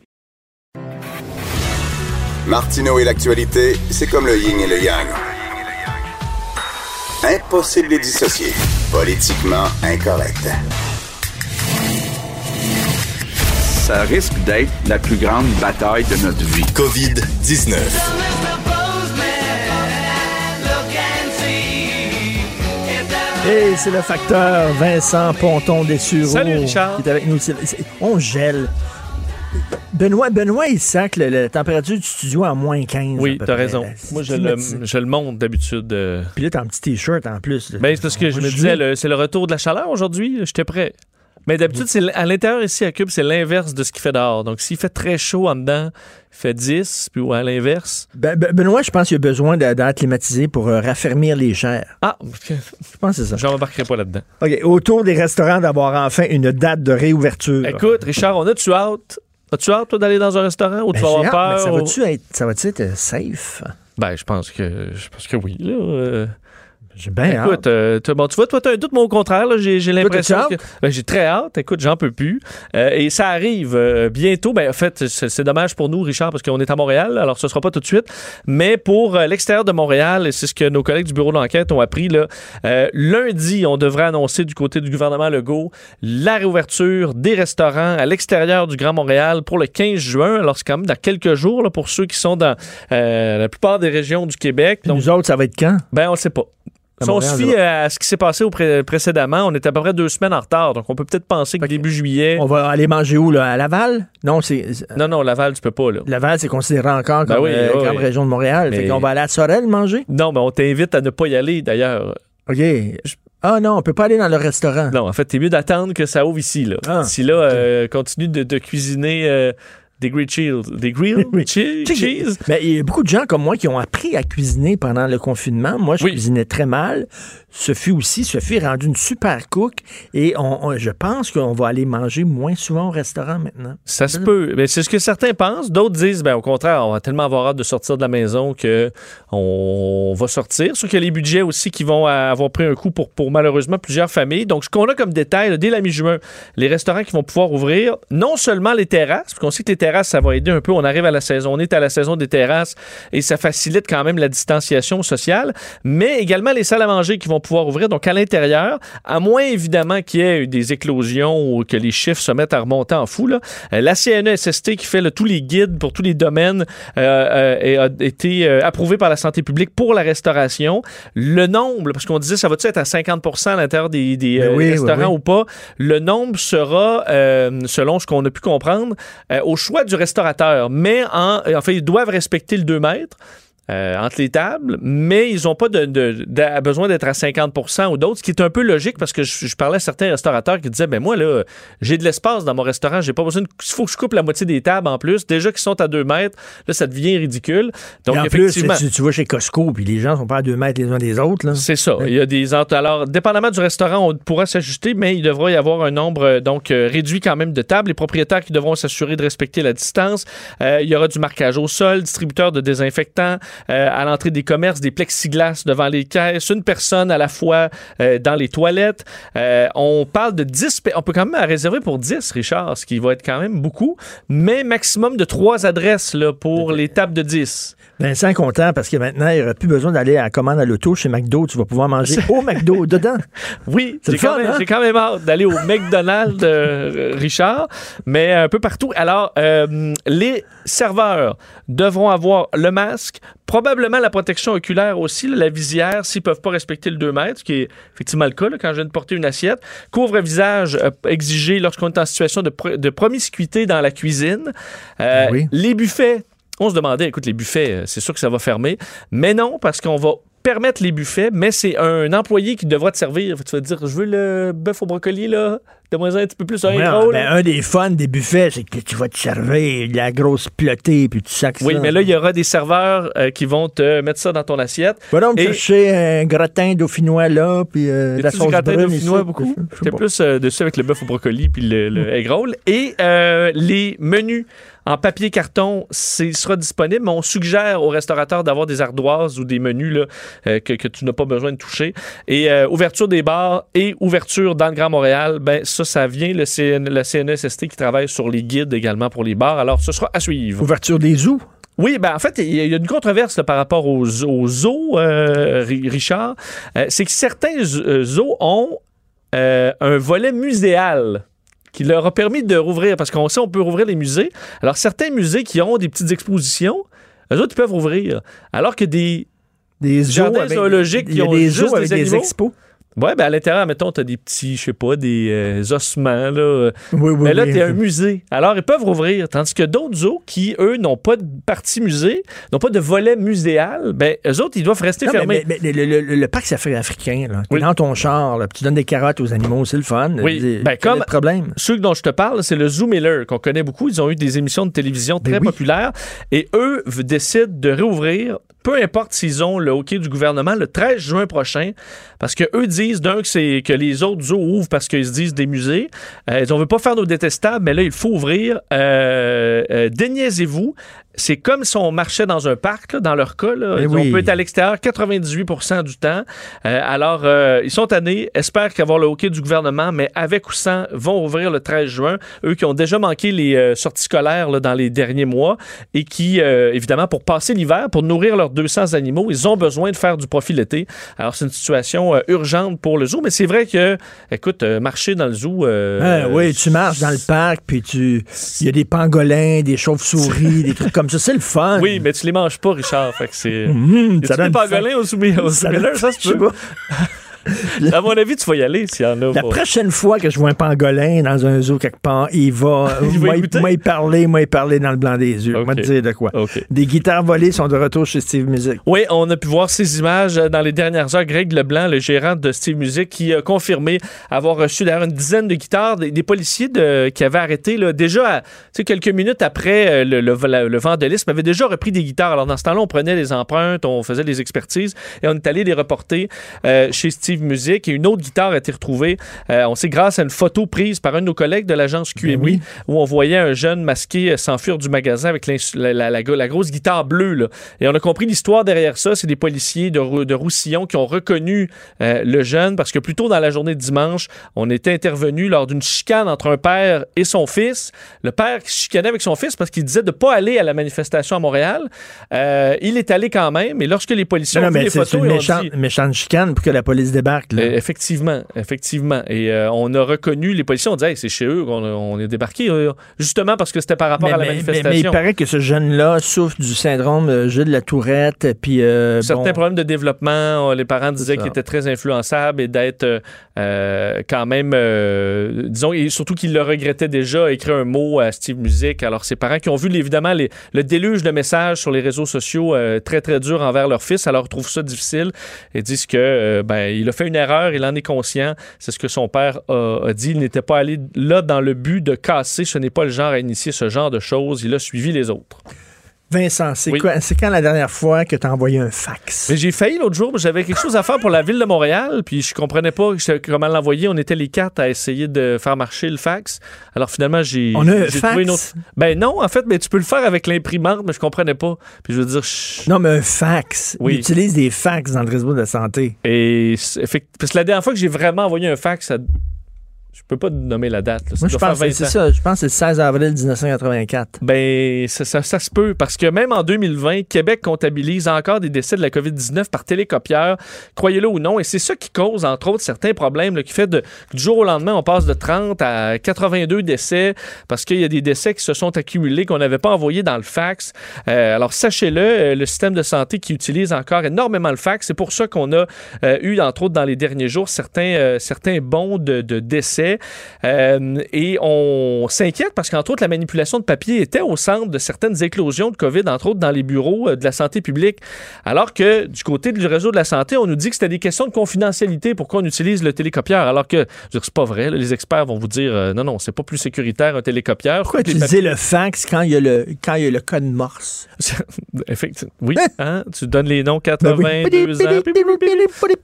Martineau et l'actualité, c'est comme le yin et le yang. Impossible de les dissocier. Politiquement incorrect. Ça risque d'être la plus grande bataille de notre vie. COVID-19. Hey, c'est le facteur Vincent Ponton des Salut Richard. Qui est avec nous. On gèle. Benoît, Benoît, il sac la température du studio à moins 15. Oui, t'as raison. Moi, je le, je le, monte d'habitude. Euh. Puis là, t'as un petit t-shirt en plus. Ben, c'est parce que je me disais, c'est le retour de la chaleur aujourd'hui. J'étais prêt. Mais d'habitude, c'est à l'intérieur ici à Cube, c'est l'inverse de ce qu'il fait dehors. Donc, s'il fait très chaud en dedans, il fait 10, puis à l'inverse. Ben, ben, Benoît, je pense qu'il a besoin d'être climatisé pour euh, raffermir les chairs. Ah, je pense que c'est ça. Je n'embarquerai pas là-dedans. OK. Autour des restaurants, d'avoir enfin une date de réouverture. Écoute, Richard, on a-tu hâte? As-tu hâte, toi, d'aller dans un restaurant ou tu ben, vas avoir peur? ça va-tu être, va être euh, safe? Ben, je pense que, je pense que oui. Là, euh. J'ai bien Écoute, euh, bon, tu vois, toi, tu as un doute, mais au contraire, j'ai, l'impression que. Ben, j'ai très hâte. Écoute, j'en peux plus. Euh, et ça arrive euh, bientôt. Ben, en fait, c'est, dommage pour nous, Richard, parce qu'on est à Montréal, alors ce sera pas tout de suite. Mais pour l'extérieur de Montréal, et c'est ce que nos collègues du bureau d'enquête ont appris, là, lundi, on devrait annoncer du côté du gouvernement Legault la réouverture des restaurants à l'extérieur du Grand Montréal pour le 15 juin. Alors, c'est quand même dans quelques jours, là, pour ceux qui sont dans la plupart des régions du Québec. Donc, nous autres, ça va être quand? Ben, on le sait pas. Si on se fie à ce qui s'est passé précédemment, on est à peu près deux semaines en retard. Donc, on peut peut-être penser que début juillet. On va aller manger où, là? À Laval? Non, c'est. Non, non, Laval, tu peux pas, là. Laval, c'est considéré encore ben comme, euh, grande région de Montréal. Fait qu'on va aller à Sorel manger? Non, mais on t'invite à ne pas y aller, d'ailleurs. OK. Ah non, on peut pas aller dans le restaurant. Non, en fait, c'est mieux d'attendre que ça ouvre ici, là. Ah, si là, euh, continue de, cuisiner. Euh, des grilled cheese. Des grilled cheese? Mais il y a beaucoup de gens comme moi qui ont appris à cuisiner pendant le confinement. Moi, je cuisinais très mal. Sophie aussi. Sophie est rendue une super cook et on, je pense qu'on va aller manger moins souvent au restaurant maintenant. Ça se peut. Mais c'est ce que certains pensent. D'autres disent, ben, au contraire, on va tellement avoir hâte de sortir de la maison que on va sortir. Sauf qu'il y a les budgets aussi qui vont avoir pris un coup pour, pour malheureusement plusieurs familles. Donc, ce qu'on a comme détail, dès la mi-juin, les restaurants qui vont pouvoir ouvrir, non seulement les terrasses, parce qu'on sait que les terrasses, ça va aider un peu. On arrive à la saison, on est à la saison des terrasses et ça facilite quand même la distanciation sociale, mais également les salles à manger qui vont pouvoir ouvrir. Donc, à l'intérieur, à moins évidemment qu'il y ait des éclosions ou que les chiffres se mettent à remonter en fou, là, euh, la CNESST qui fait tous les guides pour tous les domaines euh, euh, a été approuvé par la santé publique pour la restauration. Le nombre, parce qu'on disait ça va-tu être à 50 à l'intérieur des, ben restaurants ou pas, le nombre sera, selon ce qu'on a pu comprendre, au choix du restaurateur. Mais en, en fait, ils doivent respecter le 2 mètres. Euh, entre les tables, mais ils n'ont pas de, besoin d'être à 50% ou d'autres, ce qui est un peu logique parce que je, parlais à certains restaurateurs qui disaient ben moi là j'ai de l'espace dans mon restaurant, j'ai pas besoin de, faut que je coupe la moitié des tables en plus, déjà qu'ils sont à 2 mètres, là ça devient ridicule. Donc en effectivement, plus, tu, vois chez Costco puis les gens sont pas à 2 mètres les uns des autres C'est ça. Il y a des alors dépendamment du restaurant, on pourra s'ajuster, mais il devra y avoir un nombre euh, donc euh, réduit quand même de tables. Les propriétaires qui devront s'assurer de respecter la distance. il y aura du marquage au sol, distributeur de désinfectants. Euh, à l'entrée des commerces, des plexiglas devant les caisses, une personne à la fois euh, dans les toilettes. Euh, on parle de 10, on peut quand même réserver pour 10, Richard, ce qui va être quand même beaucoup, mais maximum de 3 adresses là, pour les tables de 10. Vincent content parce que maintenant, il n'y aura plus besoin d'aller à la commande à l'auto chez McDo. Tu vas pouvoir manger au McDo dedans. Oui, j'ai quand, hein? quand, même hâte d'aller au McDonald's, Richard, mais un peu partout. Alors, les serveurs devront avoir le masque, probablement la protection oculaire aussi, la visière, s'ils ne peuvent pas respecter le 2 mètres, ce qui est effectivement le cas quand je viens de porter une assiette. Couvre-visage euh, exigé lorsqu'on est en situation de, promiscuité dans la cuisine. Euh, les buffets, on se demandait, écoute, les buffets, euh, c'est sûr que ça va fermer. Mais non, parce qu'on va permettre les buffets, mais c'est un employé qui devra te servir. Tu vas te dire, je veux le bœuf au brocoli, là. Moins un petit peu plus un ben, un des fun des buffets, c'est que tu vas te servir de la grosse pilotée, puis tu sacs Oui, mais là, il y aura des serveurs euh, qui vont te mettre ça dans ton assiette. Va donc et... chercher un gratin dauphinois là, puis euh, la sauce gratin dauphinois beaucoup? C'était plus euh, dessus avec le bœuf au brocoli puis le, le egg roll. Et euh, les menus en papier carton, il sera disponible, mais on suggère aux restaurateurs d'avoir des ardoises ou des menus là, euh, que, tu n'as pas besoin de toucher. Et euh, ouverture des bars et ouverture dans le Grand Montréal, ben ça, ça vient le, CN, le CNESST qui travaille sur les guides également pour les bars. Alors, ce sera à suivre. Ouverture des zoos? Oui, ben en fait, il y a une controverse par rapport aux, zoos, euh, Richard. c'est que certains zoos ont un volet muséal qui leur a permis de rouvrir, parce qu'on sait on peut rouvrir les musées. Alors, certains musées qui ont des petites expositions, eux autres, ils peuvent rouvrir. Alors que des, des jardins zoologiques qui ont des juste des, des expos. Oui, ben à l'intérieur, mettons, tu as des petits, je sais pas, des euh, ossements, là. Oui, oui, Mais là, tu un musée. Alors, ils peuvent rouvrir. Tandis que d'autres zoos qui, eux, n'ont pas de partie musée, n'ont pas de volet muséal, ben, eux autres, ils doivent rester fermés. Mais, le, le, le, parc africain, là, dans ton char, là, tu donnes des carottes aux animaux, c'est le fun. Oui, ben, comme le problème. ceux dont je te parle, c'est le Zoo Miller, qu'on connaît beaucoup. Ils ont eu des émissions de télévision ben très populaires. Et eux décident de réouvrir peu importe s'ils ont le hockey du gouvernement le 13 juin prochain, parce que eux disent d'un que c'est que les autres ouvrent parce qu'ils se disent des musées. Euh, on veut pas faire nos détestables, mais là il faut ouvrir. Euh, euh déniaisez-vous c'est comme si on marchait dans un parc, dans leur cas. Eh on peut être à l'extérieur 98% du temps. Euh, alors, euh, ils sont tannés, espèrent qu'avoir le hockey du gouvernement, mais avec ou sans, vont ouvrir le 13 juin. Eux qui ont déjà manqué les euh, sorties scolaires dans les derniers mois et qui, évidemment, pour passer l'hiver, pour nourrir leurs 200 animaux, ils ont besoin de faire du profit l'été. Alors, c'est une situation urgente pour le zoo, mais c'est vrai que, écoute, marcher dans le zoo... Ah oui, tu marches dans le parc, puis tu... il y a des pangolins, des chauves-souris, des trucs comme ça, c'est le fun. Oui, mais tu les manges pas, Richard. Fait que c'est. Mmh, ça donne pangolins au soumis, au ça, ça se peut. à mon avis, tu vas y aller s'il y en a. La prochaine fois que je vois un pangolin dans un zoo quelque part, il va, moi, y parler, moi, y parler dans le blanc des yeux. Okay. te dire de quoi. Des guitares volées sont de retour chez Steve Music. Oui, on a pu voir ces images dans les dernières heures. Greg Leblanc, le gérant de Steve Music, qui a confirmé avoir reçu d'ailleurs une dizaine de guitares des, policiers de, qui avaient arrêté là, déjà quelques minutes après euh, le, le, le, vandalisme, avaient déjà repris des guitares. Alors dans ce temps-là, on prenait les empreintes, on faisait des expertises et on est allé les reporter euh, chez Steve Musique et une autre guitare a été retrouvée. Euh, on sait grâce à une photo prise par un de nos collègues de l'agence QMI ben où on voyait un jeune masqué euh, s'enfuir du magasin avec la, la, grosse guitare bleue. Là. Et on a compris l'histoire derrière ça. C'est des policiers de, de, Roussillon qui ont reconnu euh, le jeune parce que plus tôt dans la journée de dimanche, on était intervenu lors d'une chicane entre un père et son fils. Le père qui chicanait avec son fils parce qu'il disait de ne pas aller à la manifestation à Montréal. il est allé quand même. Et lorsque les policiers ont vu les photos, une méchante, méchante chicane pour que la police Euh, effectivement, effectivement. Et euh, on a reconnu, les policiers ont dit c'est chez eux qu'on on est débarqué, euh, justement parce que c'était par rapport à la manifestation. Mais, il paraît que ce jeune-là souffre du syndrome Gilles de la Tourette. Puis, Certains problèmes de développement, les parents disaient qu'il était très influençable et d'être quand même, disons, et surtout qu'il le regrettait déjà, écrit un mot à Steve Music. Alors, ses parents qui ont vu évidemment le déluge de messages sur les réseaux sociaux très, très dur envers leur fils, alors trouvent ça difficile et disent que ben, il a fait une erreur, il en est conscient. C'est ce que son père a, dit. Il n'était pas allé là dans le but de casser. Ce n'est pas le genre à initier ce genre de choses. Il a suivi les autres. Vincent, c'est quand la dernière fois que tu as envoyé un fax? j'ai failli l'autre jour, j'avais quelque chose à faire pour la ville de Montréal, puis je comprenais pas comment l'envoyer. On était les quatre à essayer de faire marcher le fax. Alors finalement, j'ai trouvé une autre. Ben non, en fait, mais tu peux le faire avec l'imprimante, mais je comprenais pas. Puis je veux dire. Non, mais un fax. Oui. utilise des fax dans le réseau de la santé. Et parce que la dernière fois que j'ai vraiment envoyé un fax, ça je peux pas nommer la date. Moi, je pense, c'est ça. Je pense que c'est le 16 avril 1984. Ben, ça, ça, se peut, parce que même en 2020, Québec comptabilise encore des décès de la COVID-19 par télécopieur, croyez-le ou non, et c'est ça qui cause, entre autres, certains problèmes, qui fait de, du jour au lendemain, on passe de 30 à 82 décès, parce qu'il y a des décès qui se sont accumulés, qu'on n'avait pas envoyés dans le fax. Euh, alors, sachez-le, euh, le système de santé qui utilise encore énormément le fax, c'est pour ça qu'on a euh, eu, entre autres, dans les derniers jours, certains, certains bons de, de décès intérêt. et on s'inquiète parce qu'entre autres, la manipulation de papier était au centre de certaines éclosions de COVID, entre autres dans les bureaux de la santé publique. Alors que du côté du réseau de la santé, on nous dit que c'était des questions de confidentialité. Pourquoi on utilise le télécopieur? Alors que, c'est pas vrai. les experts vont vous dire, non, non, c'est pas plus sécuritaire un télécopieur. Pourquoi utiliser le fax quand il y a le, quand il y a le code Morse? Effectivement. Oui, hein? tu donnes les noms 82 ben ans.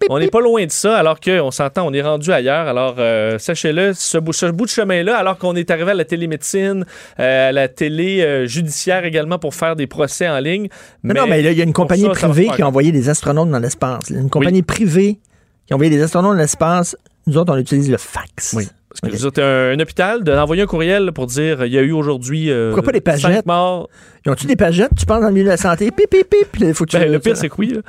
On n'est pas loin de ça, alors qu'on s'entend, on est rendu ailleurs. Alors, euh, sachez-le, ce, bout, de chemin-là, alors qu'on est arrivé à la télémédecine, euh, à la télé euh, judiciaire également pour faire des procès en ligne. Mais, non, mais il y a une compagnie privée qui a envoyé des astronautes dans l'espace. Une compagnie privée qui a envoyé des astronautes dans l'espace. Nous autres, on utilise le fax. Oui. Parce que vous êtes un, hôpital, d'envoyer un courriel pour dire il y a eu aujourd'hui euh, Pourquoi pas des pagettes? morts. Ils ont-tu des pagettes, tu penses, dans le milieu de la santé? Pip, pip, pip. Faut ben, le pire, c'est que oui.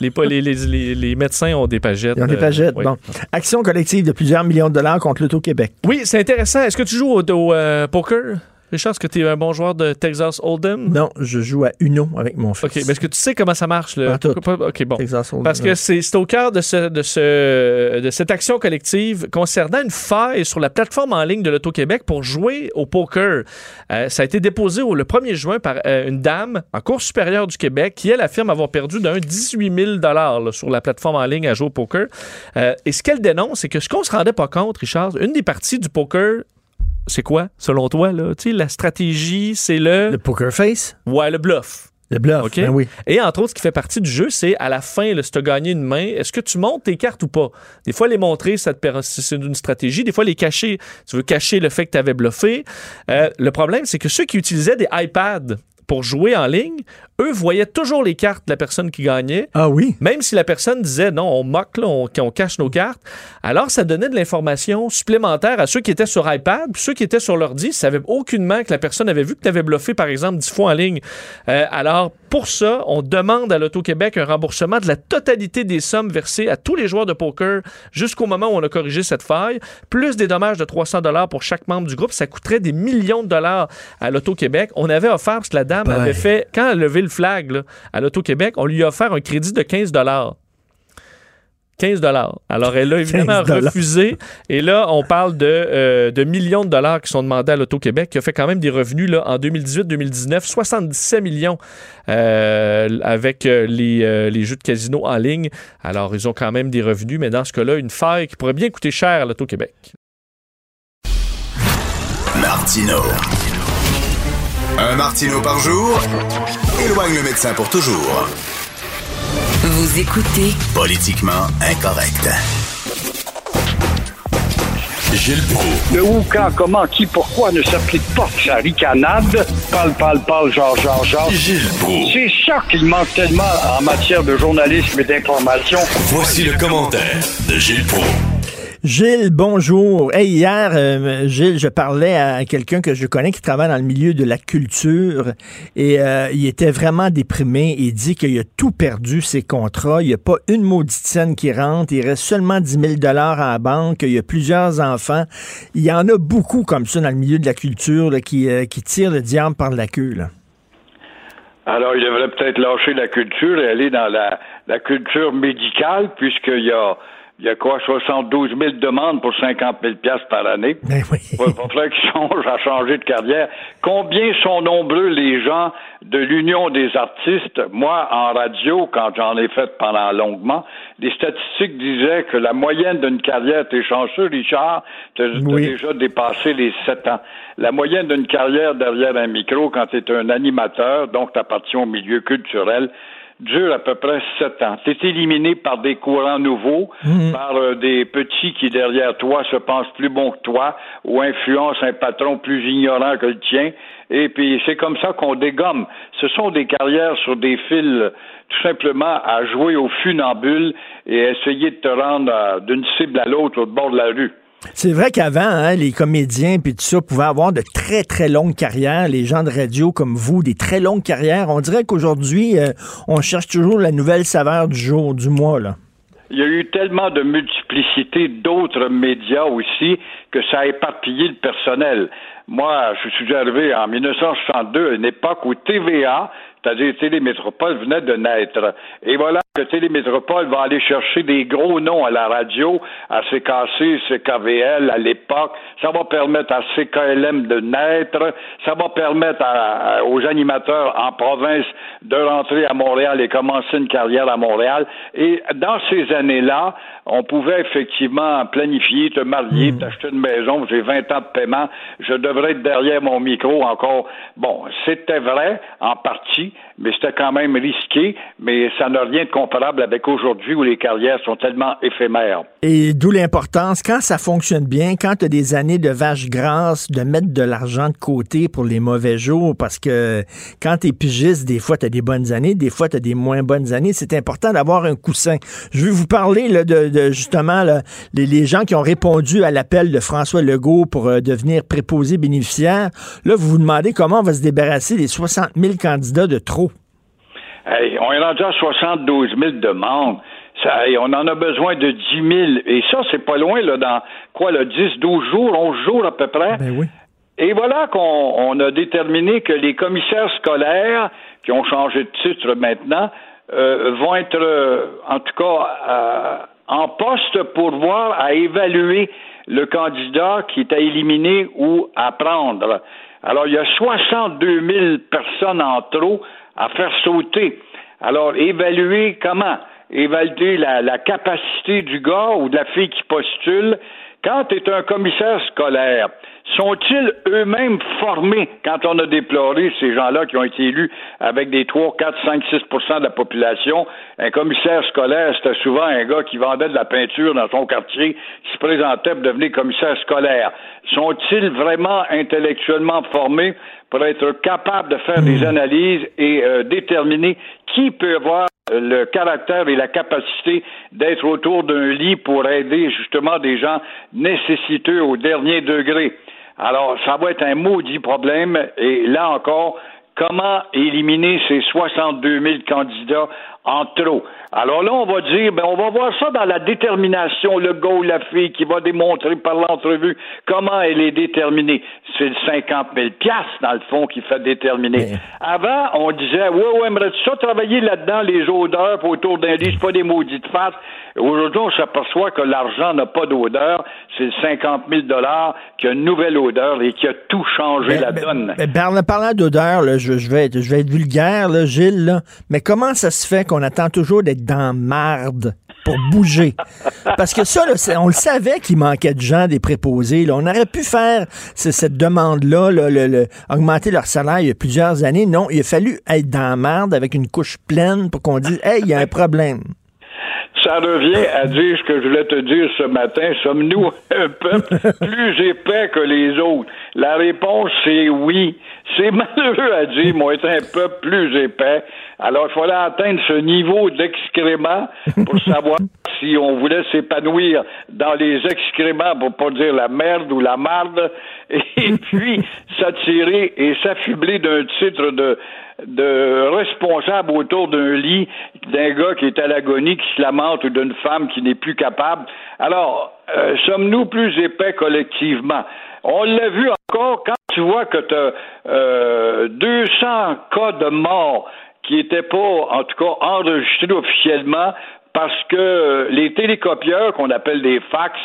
les, les, les, médecins ont des pagettes. Ils ont des pagettes, euh, bon. Action collective de plusieurs millions de dollars contre l'Auto-Québec. Oui, c'est intéressant. Est-ce que tu joues au, au euh, poker? Richard, est-ce que tu es un bon joueur de Texas Hold'em? Non, je joue à Uno avec mon fils. OK, mais est-ce que tu sais comment ça marche? Le... OK, bon. Parce que c'est au cœur de, ce, de, ce, de cette action collective concernant une faille sur la plateforme en ligne de l'Auto-Québec pour jouer au poker. Euh, ça a été déposé au, le 1er juin par euh, une dame en Cour supérieure du Québec qui, elle, affirme avoir perdu d'un 18 000 sur la plateforme en ligne à jouer au poker. Euh, et ce qu'elle dénonce, c'est que ce qu'on se rendait pas compte, Richard, une des parties du poker c'est quoi, selon toi? Là? Tu sais, la stratégie, c'est le... Le poker face? Ouais, le bluff. Le bluff, ben oui. Et entre autres, ce qui fait partie du jeu, c'est à la fin, là, si tu as gagné une main, est-ce que tu montes tes cartes ou pas? Des fois, les montrer, ça te c'est une stratégie. Des fois, les cacher, tu veux cacher le fait que tu avais bluffé. Euh, le problème, c'est que ceux qui utilisaient des iPads pour jouer en ligne, eux voyaient toujours les cartes de la personne qui gagnait. Ah oui? Même si la personne disait non, on moque, là, on, cache nos cartes. Alors, ça donnait de l'information supplémentaire à ceux qui étaient sur iPad, puis ceux qui étaient sur l'ordi, savaient aucunement que la personne avait vu que tu avais bluffé, par exemple, 10 fois en ligne. Euh, alors, pour ça, on demande à l'Auto-Québec un remboursement de la totalité des sommes versées à tous les joueurs de poker jusqu'au moment où on a corrigé cette faille, plus des dommages de 300 dollars pour chaque membre du groupe. Ça coûterait des millions de dollars à l'Auto-Québec. On avait offert, parce que la dame avait fait, quand elle a levé le flag à l'Auto-Québec, on lui a offert un crédit de 15 dollars. 15 dollars. Alors, elle a évidemment refusé. Et là, on parle de, euh, de, millions de dollars qui sont demandés à l'Auto-Québec, qui a fait quand même des revenus là, en 2018-2019, 77 millions euh, avec euh, les, les, jeux de casino en ligne. Alors, ils ont quand même des revenus, mais dans ce cas-là, une faille qui pourrait bien coûter cher à l'Auto-Québec. Martino. Un Martino par jour éloigne le médecin pour toujours. Vous écoutez Politiquement incorrect. Gilles Proulx. Le où, quand, comment, qui, pourquoi ne s'applique pas sa ricanade? Parle, parle, parle, genre, genre, genre. Gilles Proulx. C'est ça qu'il manque tellement en matière de journalisme et d'information. Voici le commentaire de Gilles Proulx. Gilles, bonjour. Hey, hier, euh, Gilles, je parlais à quelqu'un que je connais qui travaille dans le milieu de la culture et euh, il était vraiment déprimé. Il dit qu'il a tout perdu ses contrats. Il n'y a pas une maudite scène qui rentre. Il reste seulement 10 000 dollars à la banque. Il y a plusieurs enfants. Il y en a beaucoup comme ça dans le milieu de la culture qui, euh, tirent le diable par la queue. Alors, il devrait peut-être lâcher la culture et aller dans la culture médicale puisqu'il y a il y a quoi, 72 000 demandes pour 50 000 par année? Ben oui. Il va falloir qu'ils songent à changer de carrière. Combien sont nombreux les gens de l'Union des artistes? Moi, en radio, quand j'en ai fait pendant longuement, les statistiques disaient que la moyenne d'une carrière, t'es chanceux, Richard, t'as déjà dépassé les 7 ans. La moyenne d'une carrière derrière un micro, quand tu es un animateur, donc t'appartiens au milieu culturel, dure à peu près sept ans. C'est éliminé par des courants nouveaux, mhm. par euh, des petits qui, derrière toi, se pensent plus bons que toi ou influencent un patron plus ignorant que le tien. Et puis, c'est comme ça qu'on dégomme. Ce sont des carrières sur des fils tout simplement à jouer au funambule et essayer de te rendre euh, d'une cible à l'autre au bord de la rue. C'est vrai qu'avant, hein, les comédiens puis tout ça pouvaient avoir de très très longues carrières. Les gens de radio comme vous, des très longues carrières. On dirait qu'aujourd'hui, euh, on cherche toujours la nouvelle saveur du jour, du mois là. Il y a eu tellement de multiplicité d'autres médias aussi que ça a éparpillé le personnel. Moi, je suis arrivé en 1962 à une époque où TVA, c'est-à-dire Télémétropole, venait de naître. Et voilà que Télémétropole va aller chercher des gros noms à la radio, à CKC, CKVL à l'époque. Ça va permettre à CKLM de naître. Ça va permettre aux animateurs en province de rentrer à Montréal et commencer une carrière à Montréal. Et dans ces années-là, on pouvait effectivement planifier, te marier, hmm. t'acheter une maison, j'ai 20 ans de paiement, je devrais être derrière mon micro encore. Bon, c'était vrai en partie, mais c'était quand même risqué, mais ça n'a rien de comparable avec aujourd'hui où les carrières sont tellement éphémères. Et d'où l'importance, quand ça fonctionne bien, quand tu as des années de vache grasse, de mettre de l'argent de côté pour les mauvais jours, parce que quand tu es pigiste, des fois tu as des bonnes années, des fois tu as des moins bonnes années, c'est important d'avoir un coussin. Je vais vous parler de justement les, gens qui ont répondu à l'appel de François Legault pour euh, devenir préposé bénéficiaire. Là, vous vous demandez comment on va se débarrasser des 60 000 candidats de trop. On est rendu à 72 000 demandes. on en a besoin de 10 000. Et ça, c'est pas loin, là, dans quoi, le 10, 12 jours, 11 jours à peu près? Ben oui. Et voilà qu'on a déterminé que les commissaires scolaires, qui ont changé de titre maintenant, euh, vont être, euh, en tout cas, en poste pour voir à évaluer le candidat qui est à éliminer ou à prendre. Alors, il y a 62 000 personnes en trop à faire sauter. Alors, évaluer comment? Évaluer la, capacité du gars ou de la fille qui postule. Quand tu es un commissaire scolaire, sont-ils eux-mêmes formés? Quand on a déploré ces gens-là qui ont été élus avec des 3, 4, 5, 6% de la population? Un commissaire scolaire, c'était souvent un gars qui vendait de la peinture dans son quartier, qui se présentait pour devenir commissaire scolaire. Sont-ils vraiment intellectuellement formés pour être capables de faire des hmm. analyses et euh, déterminer qui peut avoir le caractère et la capacité d'être autour d'un lit pour aider justement des gens nécessiteux au dernier degré? Alors, ça va être un maudit problème. Et là encore, comment éliminer ces 62 000 candidats en trop. Alors là, on va dire, ben, on va voir ça dans la détermination, le ou la fille qui va démontrer par l'entrevue comment elle est déterminée. C'est le 50 000 dans le fond, qui fait déterminer. Avant, on disait, ouais, ouais, aimerais-tu ça travailler là-dedans, les odeurs autour d'un lit, c'est pas des maudites faces. Aujourd'hui, on s'aperçoit que l'argent n'a pas d'odeur. C'est le 50 000 qui a une nouvelle odeur et qui a tout changé ben, la donne. Ben, parlant d'odeur, je, je, vais être, je vais être vulgaire, là, Gilles, là, mais comment ça se fait qu'on attend toujours d'être dans marde pour bouger. Parce que ça, on le savait qu'il manquait de gens, des préposés. On aurait pu faire cette demande-là, augmenter leur salaire il y a plusieurs années. Non, il a fallu être dans marde avec une couche pleine pour qu'on dise, hey, il y a un problème. Ça revient à dire ce que je voulais te dire ce matin. Sommes-nous un peuple plus épais que les autres? La réponse, c'est oui. C'est malheureux à dire, mais on est un peuple plus épais. Alors, il fallait atteindre ce niveau d'excrément pour savoir si on voulait s'épanouir dans les excréments, pour pas dire la merde ou la marde, et puis s'attirer et s'affubler d'un titre de, de responsable autour d'un lit d'un gars qui est à l'agonie, qui se lamente, ou d'une femme qui n'est plus capable. Alors, euh, sommes-nous plus épais collectivement? On l'a vu encore quand tu vois que tu as euh, 200 cas de mort qui n'étaient pas, en tout cas, enregistrés officiellement parce que euh, les télécopieurs, qu'on appelle des fax,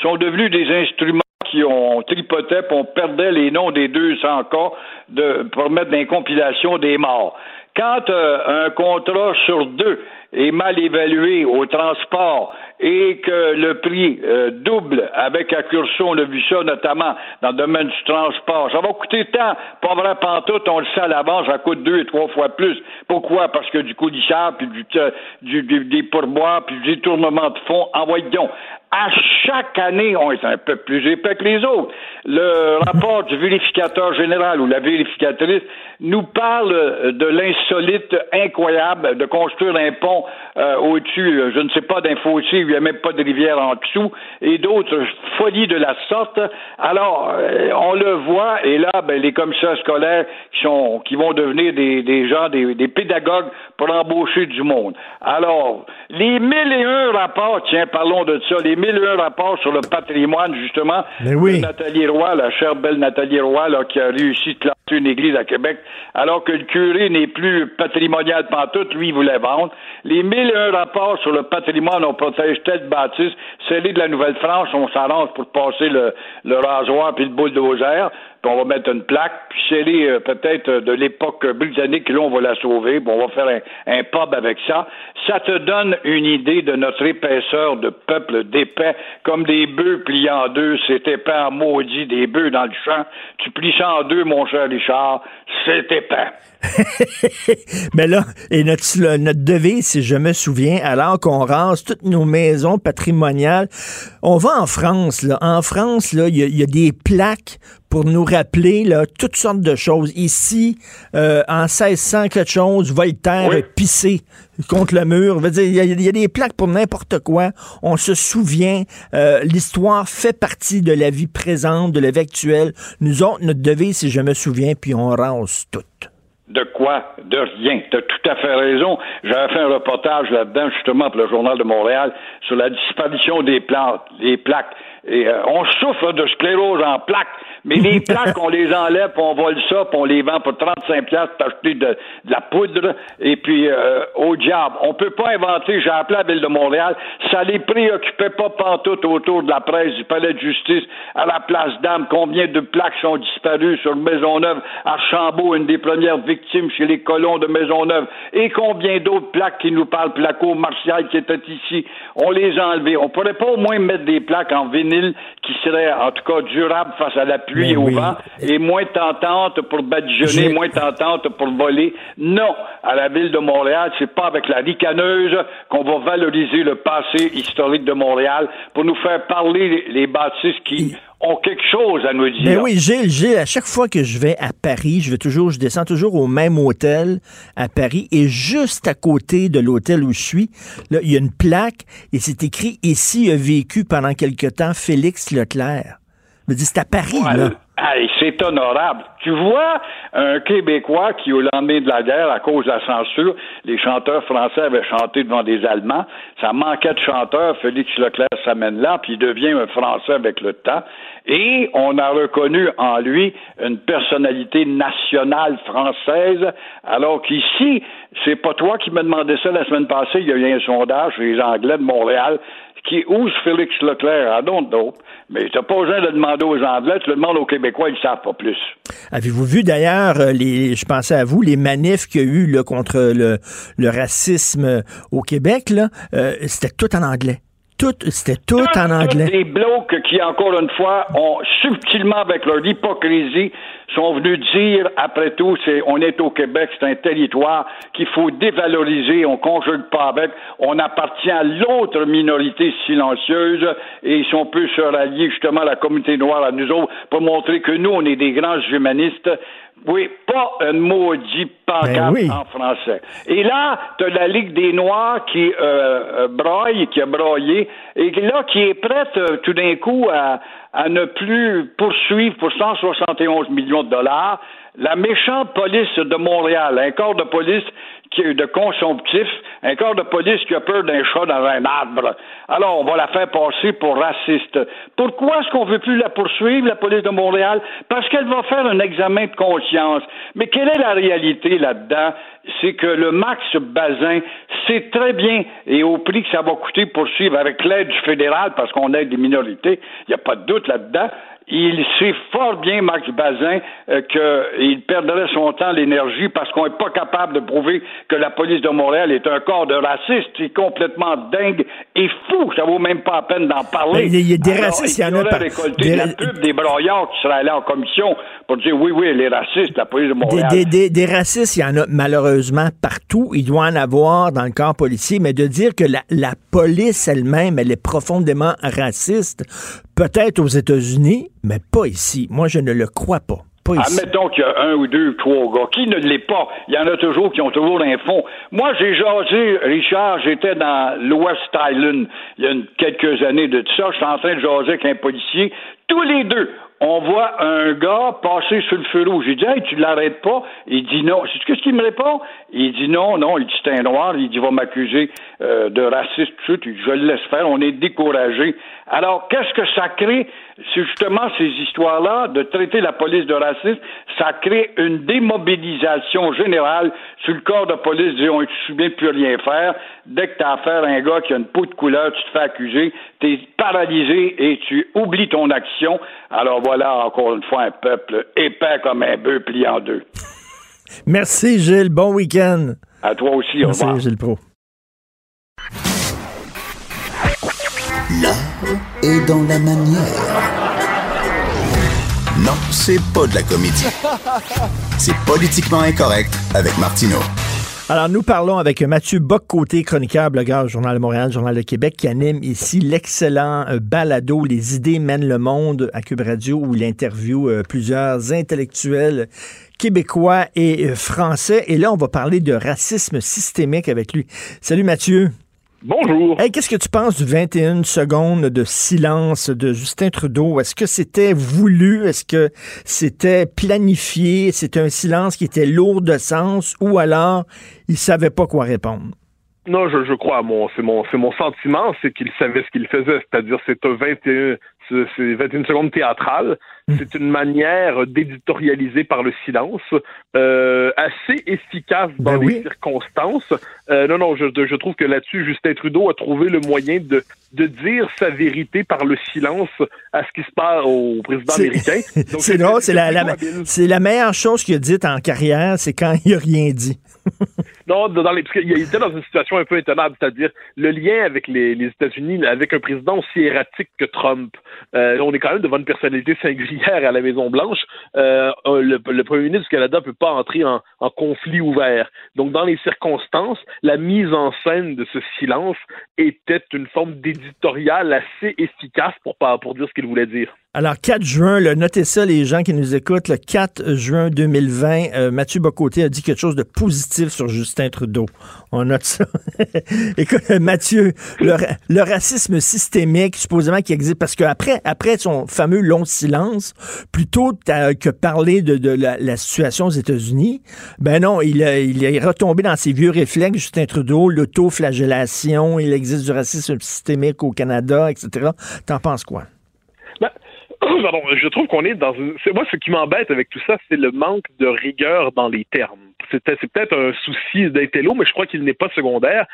sont devenus des instruments qui ont tripoté, puis on perdait les noms des 200 cas de, pour mettre dans les compilations des morts. Quand euh, un contrat sur deux est mal évalué au transport et que le prix euh, double avec Accurso, on a vu ça notamment dans le domaine du transport. Ça va coûter tant, pas vrai pantoute, on le sait à l'avance, ça coûte deux et trois fois plus. Pourquoi? Parce que du codissage, puis du, euh, du, des pourboires, puis du détournement de fonds, envoyez donc à chaque année, on est un peu plus épais que les autres. Le rapport du vérificateur général ou la vérificatrice nous parle de l'insolite incroyable de construire un pont euh, au-dessus, je ne sais pas, d'un fossé il n'y a même pas de rivière en dessous, et d'autres folies de la sorte. Alors, euh, on le voit, et là, ben, les commissaires scolaires qui, sont, qui vont devenir des, des gens, des, des pédagogues pour embaucher du monde. Alors, les mille et un rapports, tiens, parlons de ça, mille et un rapports sur le patrimoine, justement, de Nathalie Roy, la chère belle Nathalie Roy, là, qui a réussi à classer une église à Québec, alors que le curé n'est plus patrimonial pantoute, lui, il voulait vendre. Les mille et un rapports sur le patrimoine, on protège telle bâtisse, celle de la Nouvelle-France, on s'arrange pour passer le, le rasoir puis le bulldozer puis on va mettre une plaque, puis c'est euh, peut-être euh, de l'époque britannique, là, on va la sauver, puis on va faire un, un, pub avec ça. Ça te donne une idée de notre épaisseur de peuple d'épais, comme des bœufs pliés en deux, c'est épais en maudit, des bœufs dans le champ. Tu plies ça en deux, mon cher Richard, c'est épais. Mais là, et notre, notre devise, si je me souviens, alors qu'on rase toutes nos maisons patrimoniales, on va en France, là. En France, là, il y, y, a des plaques pour nous rappeler là, toutes sortes de choses. Ici, euh, en 1600 quelque chose, Voltaire est pissé contre le mur. Il y, a des plaques pour n'importe quoi. On se souvient. Euh, l'histoire fait partie de la vie présente, de la vie actuelle. Nous autres, notre devise, si je me souviens, puis on rase tout. De quoi? De rien. Tu as tout à fait raison. J'avais fait un reportage là-dedans, justement, pour le Journal de Montréal, sur la disparition des plantes, des plaques. Et euh, on souffre de sclérose en plaques. Mais les plaques, on les enlève, puis on vole ça, puis on les vend pour 35 pièces pour acheter de, la poudre. Et puis, euh, au diable, on peut pas inventer, j'ai appelé la Ville de Montréal, ça les préoccupait pas pantoute autour de la presse du palais de justice à la place d'âme. Combien de plaques sont disparues sur Maisonneuve, Archambault, une des premières victimes chez les colons de Maisonneuve, et combien d'autres plaques qui nous parlent, Placo, Martial qui était ici, on les a enlevées. On pourrait pas au moins mettre des plaques en vinyle qui seraient, en tout cas, durables face à la pluie et au vent, et moins tentante pour badigeonner, moins tentante pour voler. Non, à la ville de Montréal, c'est pas avec la ricaneuse qu'on va valoriser le passé historique de Montréal pour nous faire parler les bâtisses qui ont quelque chose à nous dire. Ben oui, Gilles, Gilles, à chaque fois que je vais à Paris, je vais toujours, je descends toujours au même hôtel à Paris et juste à côté de l'hôtel où je suis, là, il y a une plaque et c'est écrit ici a vécu pendant quelque temps Félix Leclerc me dis, c'est à Paris, là. C'est honorable. Tu vois un Québécois qui, au lendemain de la guerre, à cause de la censure, les chanteurs français avaient chanté devant des Allemands. Ça manquait de chanteurs. Félix Leclerc s'amène là, puis il devient un Français avec le temps. Et on a reconnu en lui une personnalité nationale française, alors qu'ici, c'est pas toi qui me demandais ça la semaine passée. Il y a eu un sondage chez les Anglais de Montréal qui ose Félix Leclerc? I don't know. Mais tu n'as pas besoin de demander aux Anglais, tu le demandes aux Québécois, ils savent pas plus. Avez-vous vu d'ailleurs, euh, les, je pensais à vous, les manifs qu'il y a eu là, contre le, le racisme au Québec, là, euh, c'était tout en anglais. Tout, c'était tout en anglais. Des blocs qui, encore une fois, ont subtilement, avec leur hypocrisie, sont venus dire, après tout, c'est, on est au Québec, c'est un territoire qu'il faut dévaloriser, on conjugue pas avec, on appartient à l'autre minorité silencieuse, et si on peut se rallier justement à la communauté noire, à nous autres, pour montrer que nous, on est des grands humanistes, oui, pas un maudit pancarte ben en français. Et là, tu as la Ligue des Noirs qui euh, euh broye, qui a broyé, et là, qui est prête euh, tout d'un coup à, à ne plus poursuivre pour 171 millions de dollars la méchante police de Montréal, un corps de police de consomptif, un corps de police qui a peur d'un chat dans un arbre. Alors, on va la faire passer pour raciste. Pourquoi est-ce qu'on veut plus la poursuivre, la police de Montréal? Parce qu'elle va faire un examen de conscience. Mais quelle est la réalité là-dedans? C'est que le Max Bazin sait très bien, et au prix que ça va coûter poursuivre avec l'aide du fédéral, parce qu'on aide des minorités, il n'y a pas de doute là-dedans, il sait fort bien, Max Bazin, euh, qu'il perdrait son temps, l'énergie, parce qu'on n'est pas capable de prouver que la police de Montréal est un corps de racistes. C'est complètement dingue et fou. Ça vaut même pas la peine d'en parler. Il y, a des racistes, il y en a pas. récolté la pub des broyards qui seraient allés en commission pour dire oui, oui, les racistes, la police de Montréal. Des, racistes, il y en a malheureusement partout. Il doit en avoir dans le corps policier, mais de dire que la, la police elle-même, elle est profondément raciste, peut-être aux États-Unis, mais pas ici. Moi, je ne le crois pas. Admettons qu'il y a un ou deux, trois gars. Qui ne l'est pas? Il y en a toujours qui ont toujours un fond. Moi, j'ai jasé, Richard, j'étais dans l'Ouest Island il y a quelques années de ça. J'étais en train de jaser avec un policier. Tous les deux, on voit un gars passer sur le feu rouge. J'ai dit, hey, tu l'arrêtes pas? Il dit non. C'est ce qu'il me répond? Il dit non, non. Il dit, c'est un noir. Il dit, il va m'accuser euh, de racisme, tout ça. Je le laisse faire. On est découragé. Alors, qu'est-ce que ça crée? C'est justement ces histoires-là de traiter la police de racisme. Ça crée une démobilisation générale sur le corps de police. Disons, on ne plus rien faire. Dès que tu as affaire à un gars qui a une peau de couleur, tu te fais accuser. Tu es paralysé et tu oublies ton action. Alors, voilà encore une fois un peuple épais comme un bœuf plié en deux. Merci Gilles, bon week-end. À toi aussi, Merci, au Gilles Pro. L'art est dans la manière. Non, c'est pas de la comédie. C'est politiquement incorrect avec Martineau. Alors, nous parlons avec Mathieu Bock-Côté, chroniqueur, blogueur, Journal de Montréal, Journal de Québec, qui anime ici l'excellent euh, balado Les idées mènent le monde à Cube Radio, où il interviewe euh, plusieurs intellectuels québécois et euh, français. Et là, on va parler de racisme systémique avec lui. Salut Mathieu. Bonjour. Qu'est-ce que tu penses du 21 secondes de silence de Justin Trudeau? Est-ce que c'était voulu? Est-ce que c'était planifié? C'était un silence qui était lourd de sens? Ou alors il savait pas quoi répondre? Non, je, je crois, mon, c'est mon, c'est mon sentiment, c'est qu'il savait ce qu'il faisait, c'est-à-dire c'est un 21, c'est 21 secondes théâtrales. Hmm. C'est une manière d'éditorialiser par le silence, euh, assez efficace dans ben les circonstances. Euh, non, non, je, je trouve que là-dessus, Justin Trudeau a trouvé le moyen de, de dire sa vérité par le silence à ce qui se passe au président américain. C'est drôle, c'est la, la, c'est la meilleure chose qu'il a dite en carrière, c'est quand il a rien dit. non, parce était dans une situation un peu étonnante, c'est-à-dire le lien avec les, États-Unis, avec un président aussi erratique que Trump. Euh, on est quand même devant une personnalité singulière à la Maison-Blanche. Euh, le, premier ministre du Canada ne peut pas entrer en, en, conflit ouvert. Donc, dans les circonstances, la mise en scène de ce silence était une forme d'éditorial assez efficace pour, pour dire ce qu'il voulait dire. Alors, 4 juin, le, notez ça, les gens qui nous écoutent, le 4 juin 2020, euh, Mathieu Bocoté a dit quelque chose de positif sur Justin Trudeau. On note ça. Écoute, Mathieu, le, racisme systémique, supposément, qui existe, parce qu'après après son fameux long silence, plutôt que parler de, la, situation aux États-Unis, ben non, il, il est retombé dans ses vieux réflexes, Justin Trudeau, l'autoflagellation, il existe du racisme systémique au Canada, etc. T'en penses quoi? Je trouve qu'on est dans une. Moi, ce qui m'embête avec tout ça, c'est le manque de rigueur dans les termes. C'est peut-être un souci d'intello, mais je crois qu'il n'est pas secondaire.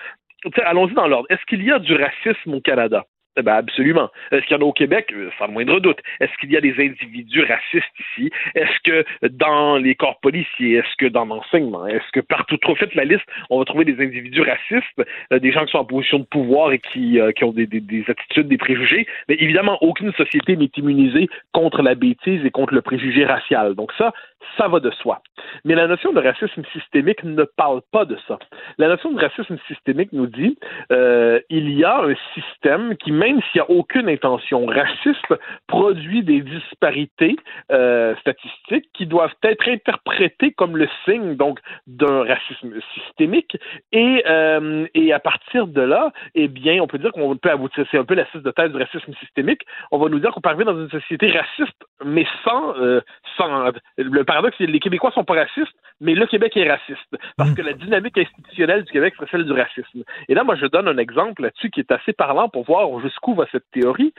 Allons-y dans l'ordre. Est-ce qu'il y a du racisme au Canada? Eh ben absolument. Est-ce qu'il y en a au Québec? Euh, sans le moindre doute. Est-ce qu'il y a des individus racistes ici? Est-ce que dans les corps policiers? Est-ce que dans l'enseignement? Est-ce que partout, trop fait la liste, on va trouver des individus racistes, euh, des gens qui sont en position de pouvoir et qui, euh, qui ont des, des, des, attitudes, des préjugés? Mais évidemment, aucune société n'est immunisée contre la bêtise et contre le préjugé racial. Donc ça, ça va de soi. Mais la notion de racisme systémique ne parle pas de ça. La notion de racisme systémique nous dit euh, il y a un système qui, même s'il n'y a aucune intention raciste, produit des disparités euh, statistiques qui doivent être interprétées comme le signe donc d'un racisme systémique. Et, euh, et à partir de là, eh bien, on peut dire qu'on peut aboutir, c'est un peu la de thèse du racisme systémique. On va nous dire qu'on arriver dans une société raciste, mais sans, euh, sans le paradoxe, les Québécois sont pas racistes, mais le Québec est raciste. Parce que la dynamique institutionnelle du Québec serait celle du racisme. Et là, moi, je donne un exemple là-dessus qui est assez parlant pour voir jusqu'où va cette théorie.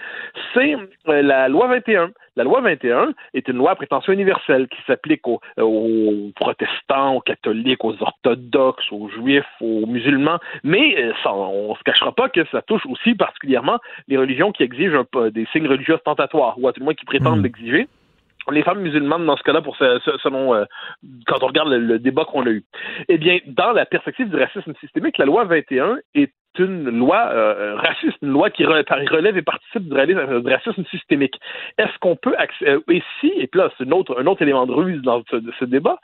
C'est euh, la loi 21. La loi 21 est une loi à prétention universelle qui s'applique aux, aux, protestants, aux catholiques, aux orthodoxes, aux juifs, aux musulmans, mais euh, ça, on se cachera pas que ça touche aussi particulièrement les religions qui exigent un, des signes religieux ostentatoires, ou à tout le moins qui prétendent mmh. l'exiger les femmes musulmanes dans ce cas-là, pour selon euh, quand on regarde le, débat qu'on a eu. Eh bien, dans la perspective du racisme systémique, la loi 21 est une loi euh, raciste, une loi qui relève et participe du racisme systémique. Est-ce qu'on peut et si, et puis là c'est un autre, un autre élément de ruse dans ce, ce débat,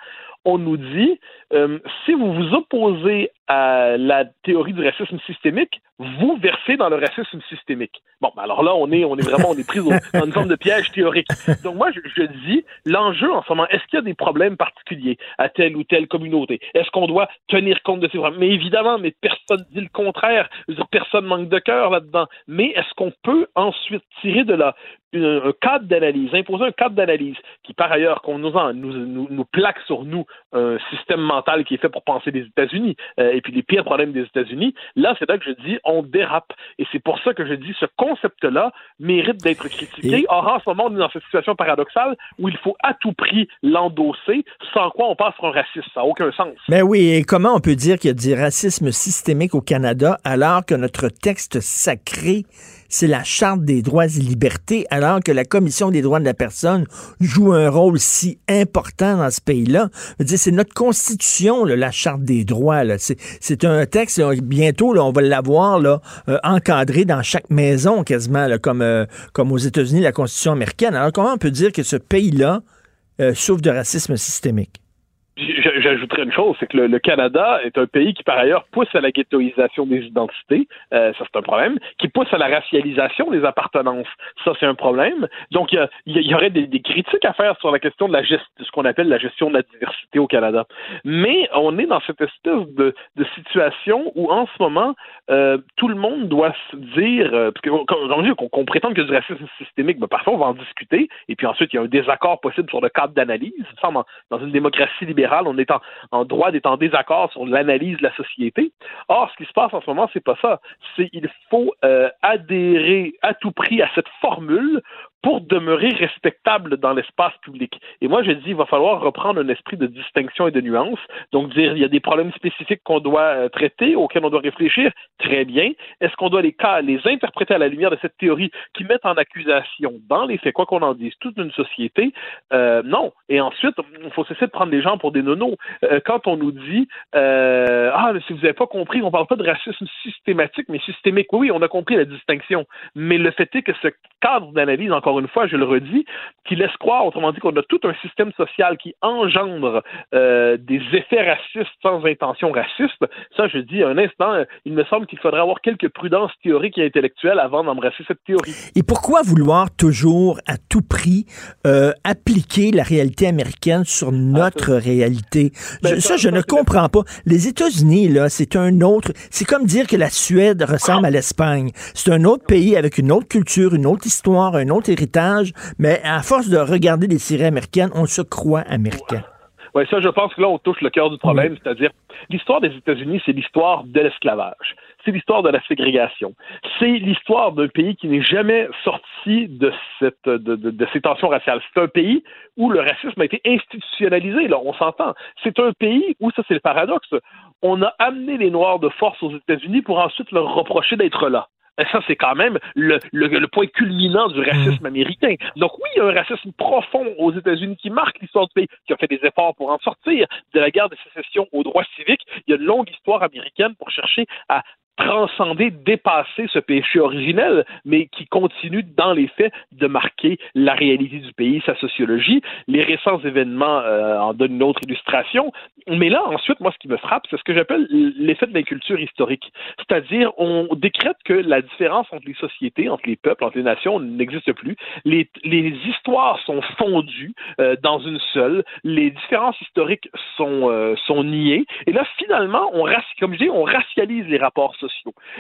on nous dit euh, si vous vous opposez à la théorie du racisme systémique, vous versez dans le racisme systémique. Bon, ben alors là, on est, vraiment, on est pris dans une forme de piège théorique. Donc moi, je, je dis, l'enjeu en ce moment, est-ce qu'il y a des problèmes particuliers à telle ou telle communauté? Est-ce qu'on doit tenir compte de ces problèmes? Mais évidemment, mais personne dit le contraire. Personne manque de cœur là-dedans. Mais est-ce qu'on peut ensuite tirer de là un cadre d'analyse, imposer un cadre d'analyse qui, par ailleurs, qu'on nous, nous, nous, plaque sur nous un système mental qui est fait pour penser des États-Unis euh, et puis les pires problèmes des États-Unis, là, c'est là que je dis on dérape. Et c'est pour ça que je dis ce concept-là mérite d'être critiqué. Or, en ce moment, on est dans cette situation paradoxale où il faut à tout prix l'endosser, sans quoi on passe pour un raciste. Ça n'a aucun sens. Mais oui, et comment on peut dire qu'il y a du racisme systémique au Canada alors que notre texte sacré c'est la Charte des droits et libertés, alors que la Commission des droits de la personne joue un rôle si important dans ce pays-là. C'est notre Constitution, la Charte des droits. C'est un texte, bientôt, on va l'avoir euh, encadré dans chaque maison quasiment, comme, euh, comme aux États-Unis, la Constitution américaine. Alors comment on peut dire que ce pays-là euh, souffre de racisme systémique? J'ajouterais une chose, c'est que le, Canada est un pays qui, par ailleurs, pousse à la ghettoisation des identités, euh, ça c'est un problème, qui pousse à la racialisation des appartenances, ça c'est un problème. Donc il y, aurait des, critiques à faire sur la question de ce qu'on appelle la gestion de la diversité au Canada. Mais on est dans cette espèce de, situation où en ce moment, euh, tout le monde doit se dire, euh, parce qu'on qu'on prétend que du racisme systémique, ben, parfois on va en discuter, et puis ensuite il y a un désaccord possible sur le cadre d'analyse. Dans une démocratie libérale, on est en, droit d'être en désaccord sur l'analyse de la société. Or, ce qui se passe en ce moment, c'est pas ça. C'est il faut euh, adhérer à tout prix à cette formule pour demeurer respectable dans l'espace public. Et moi, je dis, il va falloir reprendre un esprit de distinction et de nuance. Donc, dire, il y a des problèmes spécifiques qu'on doit euh, traiter, auxquels on doit réfléchir. Très bien. Est-ce qu'on doit les, interpréter à la lumière de cette théorie qui met en accusation, dans les faits, quoi qu'on en dise, toute une société? Euh, non. Et ensuite, il faut cesser de prendre les gens pour des nonos. Euh, quand on nous dit, euh, ah, si vous n'avez pas compris, on ne parle pas de racisme systématique, mais systémique. Oui, on a compris la distinction. Mais le fait est que ce cadre d'analyse, encore une fois, je le redis, qui laisse croire, autrement dit, qu'on a tout un système social qui engendre euh, des effets racistes sans intention raciste. Ça, je dis un instant, il me semble qu'il faudrait avoir quelques prudences théoriques et intellectuelles avant d'embrasser cette théorie. Et pourquoi vouloir toujours, à tout prix, euh, appliquer la réalité américaine sur notre réalité? Ben, ça, je ne comprends pas. Les États-Unis, là, c'est un autre. C'est comme dire que la Suède ressemble à l'Espagne. C'est un autre pays avec une autre culture, une autre histoire, un autre héritage mais à force de regarder les séries américaines, on se croit américain. Oui, ça, je pense que là, on touche le cœur du problème, c'est-à-dire l'histoire des États-Unis, c'est l'histoire de l'esclavage. C'est l'histoire de la ségrégation. C'est l'histoire d'un pays qui n'est jamais sorti de, cette, de, de, ces tensions raciales. C'est un pays où le racisme a été institutionnalisé, là, on s'entend. C'est un pays où, ça c'est le paradoxe, on a amené les Noirs de force aux États-Unis pour ensuite leur reprocher d'être là. Ça, c'est quand même le, le, point culminant du racisme mm. américain. Donc oui, il y a un racisme profond aux États-Unis qui marque l'histoire du pays, qui a fait des efforts pour en sortir de la guerre de sécession aux droits civiques. Il y a une longue histoire américaine pour chercher à transcender, dépasser ce péché originel, mais qui continue dans les faits de marquer la réalité du pays, sa sociologie. Les récents événements euh, en donnent une autre illustration. Mais là, ensuite, moi, ce qui me frappe, c'est ce que j'appelle l'effet de l'inculture historique. C'est-à-dire, on décrète que la différence entre les sociétés, entre les peuples, entre les nations n'existe plus. Les, histoires sont fondues euh, dans une seule. Les différences historiques sont, euh, sont niées. Et là, finalement, on, comme je dis, on racialise les rapports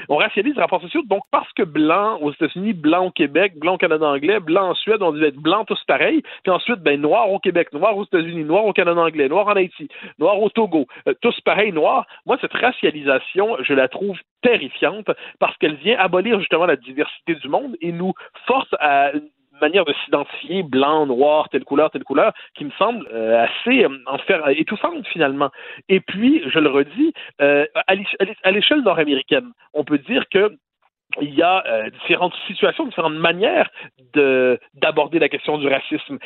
On racialise les rapports sociaux, donc parce que blanc aux États-Unis, blanc au Québec, blanc au Canada anglais, blanc en Suède, on dit être blanc tous pareils, puis ensuite, ben, noir au Québec, noir aux États-Unis, noir au Canada anglais, noir en Haïti, noir au Togo, euh, tous pareils noirs. Moi, cette racialisation, je la trouve terrifiante parce qu'elle vient abolir justement la diversité du monde et nous force à manière de s'identifier blanc, noir, telle couleur, telle couleur, qui me semble euh, assez euh, en faire étouffante finalement. Et puis, je le redis, euh, à l'échelle nord-américaine, on peut dire que il y a différentes situations, différentes manières d'aborder la question du racisme.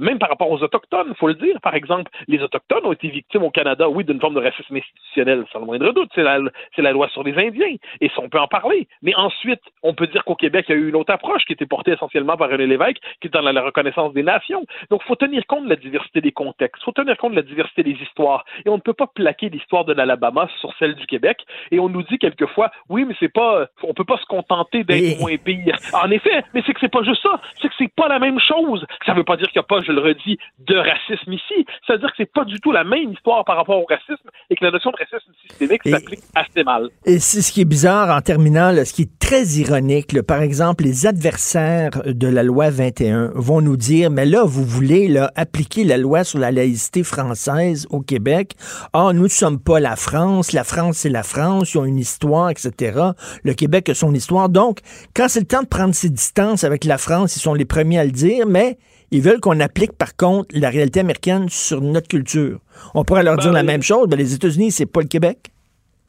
Même par rapport aux Autochtones, faut le dire, par exemple, les Autochtones ont été victimes au Canada, oui, d'une forme de racisme institutionnel, sans le moindre doute. C'est la, la loi sur les Indiens, et ça, on peut en parler. Mais ensuite, on peut dire qu'au Québec, il y a eu une autre approche qui était portée essentiellement par René Lévesque, qui est dans la, reconnaissance des nations. Donc, faut tenir compte de la diversité des contextes, faut tenir compte de la diversité des histoires, et on ne peut pas plaquer l'histoire de l'Alabama sur celle du Québec, et on nous dit quelquefois, oui, mais c'est pas, on peut pas se contenter d'être moins pire. En effet, mais c'est que c'est pas juste ça, c'est que c'est pas la même chose. Ça veut pas dire qu'il n'y a pas, je le redis, de racisme ici. Ça veut dire que c'est pas du tout la même histoire par rapport au racisme et que la notion de racisme systémique s'applique assez mal. Et c'est ce qui est bizarre en terminant, ce qui est très ironique. par exemple, les adversaires de la loi 21 vont nous dire, mais là, vous voulez là, appliquer la loi sur la laïcité française au Québec. Ah, nous ne sommes pas la France. La France, c'est la France. Ils ont une histoire, etc. Le Québec a son histoire. Donc, quand c'est le temps de prendre ses distances avec la France, ils sont les premiers à le dire, mais ils veulent qu'on applique, par contre, la réalité américaine sur notre culture. On pourrait leur dire la ben, même chose, mais les États-Unis, c'est pas le Québec.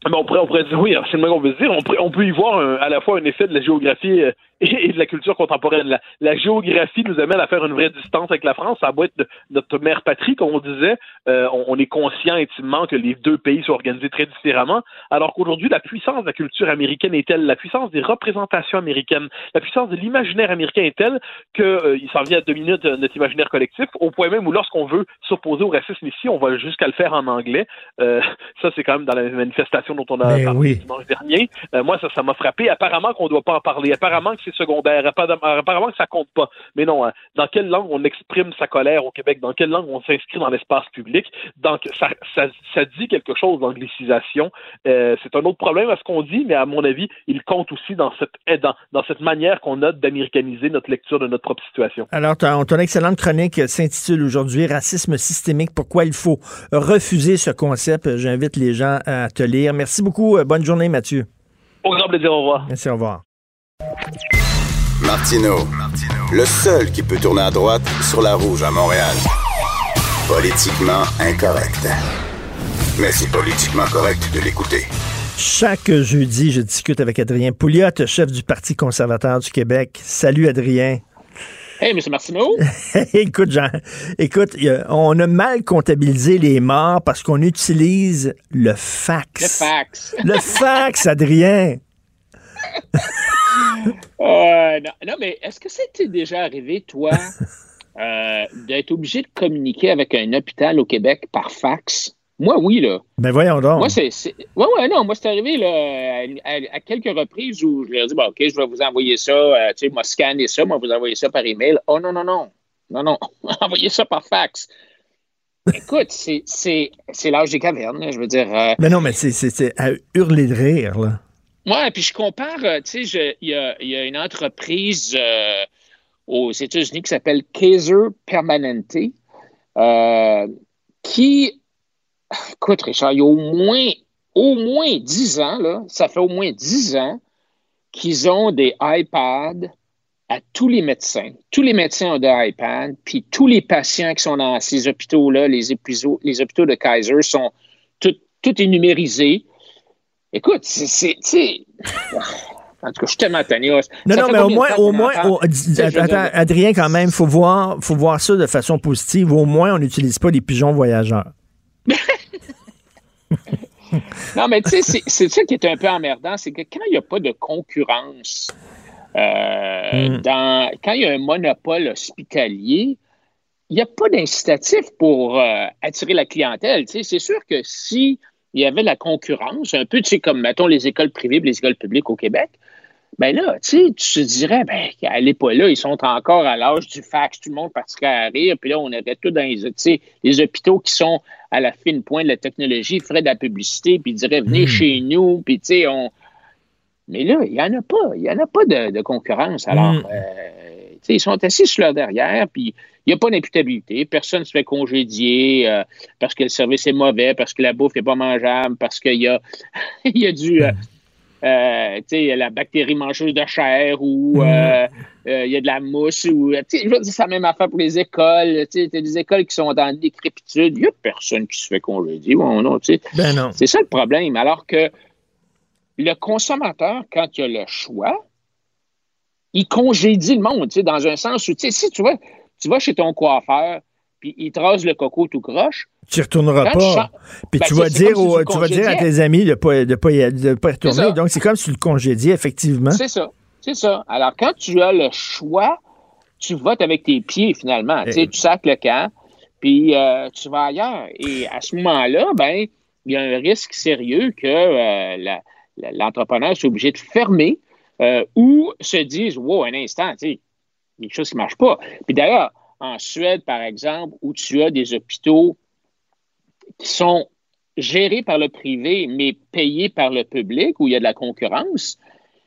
Ben, on, pourrait, dire oui, c'est le qu'on veut dire. On, peut y voir à la fois un effet de la géographie euh, et, de la culture contemporaine. La, géographie nous amène à faire une vraie distance avec la France. Ça doit être notre mère patrie, comme on disait. Euh, on, est conscient intimement que les deux pays sont organisés très différemment, alors qu'aujourd'hui, la puissance de la culture américaine est telle, la puissance des représentations américaines, la puissance de l'imaginaire américain est telle qu'il euh, s'en vient à euh, notre imaginaire collectif, au point même où lorsqu'on veut s'opposer au racisme ici, on va jusqu'à le faire en anglais. ça, c'est quand même dans la manifestation dont on a ben parlé dimanche dernier. moi, ça, ça m'a frappé. Apparemment qu'on ne doit pas en parler. Apparemment que c'est secondaire. Apparemment que ça compte pas. Mais non, hein. dans quelle langue on exprime sa colère au Québec? Dans quelle langue on s'inscrit dans l'espace public? Donc, ça, ça, dit quelque chose, l'anglicisation. Euh, c'est un autre problème à ce qu'on dit, mais à mon avis, il compte aussi dans cette, eh, dans, dans cette manière qu'on a d'américaniser notre lecture de notre propre situation. Alors, ton, ton excellente chronique s'intitule aujourd'hui Racisme systémique, pourquoi il faut refuser ce concept. J'invite les gens à te lire. Merci beaucoup. Bonne journée, Mathieu. Au grand plaisir. Au revoir. Merci, au revoir. Martino, le seul qui peut tourner à droite sur la rouge à Montréal. Politiquement incorrect. Mais c'est politiquement correct de l'écouter. Chaque jeudi, je discute avec Adrien Pouliot, chef du Parti conservateur du Québec. Salut Adrien. Hey, M. Martineau. écoute, Jean, écoute, on a mal comptabilisé les morts parce qu'on utilise le fax. Le fax. Le fax, Adrien. Euh, non, mais est-ce que c'était déjà arrivé, toi, euh, d'être obligé de communiquer avec un hôpital au Québec par fax? Moi, oui, là. Ben voyons donc. Moi, c'est. Ouais, ouais, non. Moi, c'est arrivé là, à, quelques reprises où je leur ai dit, bon, OK, je vais vous envoyer ça, euh, tu sais, moi, scanner ça, moi, vous envoyer ça par email. Oh non, non, non. Non, non. Envoyez ça par fax. Écoute, c'est l'âge des cavernes, je veux dire. mais non, mais c'est à hurler de rire, là. Oui, puis je compare, euh, tu sais, il y a, une entreprise euh, aux États-Unis qui s'appelle Kaiser Permanente euh, qui, écoute, Richard, il y a au moins, au moins 10 ans, là, ça fait au moins 10 ans qu'ils ont des iPads à tous les médecins. Tous les médecins ont des iPads, puis tous les patients qui sont dans ces hôpitaux-là, les hôpitaux, les hôpitaux de Kaiser, sont tout, tout est numérisé. Écoute, c'est. En tout cas, je suis tellement. Non, non, mais au moins, au moins, attends, Adrien, quand même, il faut voir, faut voir ça de façon positive. Au moins, on n'utilise pas les pigeons voyageurs. non, mais tu sais, c'est ça qui est un peu emmerdant, c'est que quand il n'y a pas de concurrence, euh, hmm. dans, quand il y a un monopole hospitalier, il n'y a pas d'incitatif pour euh, attirer la clientèle. C'est sûr que si il y avait la concurrence, un peu, tu sais, comme, mettons, les écoles privées et les écoles publiques au Québec. Ben là, tu sais, tu te dirais, ben, n'est pas là, ils sont encore à l'âge du fax, tout le monde partirait à rire, puis là, on aurait tout dans les, les hôpitaux qui sont à la fine pointe de la technologie, feraient de la publicité, puis ils diraient, venez hmm. chez nous, puis tu sais, on... Mais là, il n'y en a pas, il n'y en a pas de, concurrence. Alors, hmm. euh, ils sont assis sur leur derrière, puis il n'y a pas d'imputabilité. Personne ne se fait congédier euh, parce que le service est mauvais, parce que la bouffe n'est pas mangeable, parce qu'il y a, il y a du. Euh, euh, la bactérie mangeuse de chair ou mm. il y a de la mousse ou je veux dire, c'est la même affaire pour les écoles. Tu des écoles qui sont dans décrépitude. Il n'y a personne qui se fait congédier. Bon, non, ben non. C'est ça le problème. Alors que le consommateur, quand il a le choix, il congédie le monde, dans un sens où, si tu vois, tu vas chez ton coiffeur, puis il te rase le coco tout croche. Tu ne retourneras pas. Puis ben, tu, vas dire, tu vas dire à tes amis de ne pas, de pas, de pas retourner. Donc, c'est comme si tu le congédies, effectivement. C'est ça. C'est ça. Alors, quand tu as le choix, tu votes avec tes pieds, finalement. Tu sais, tu sacs le camp, puis euh, tu vas ailleurs. Et à ce moment-là, ben, il y a un risque sérieux que euh, l'entrepreneur soit obligé de fermer euh, ou se dise, wow, un instant, tu sais, quelque chose qui ne marche pas. Puis d'ailleurs, en Suède, par exemple, où tu as des hôpitaux qui sont gérés par le privé, mais payés par le public, où il y a de la concurrence,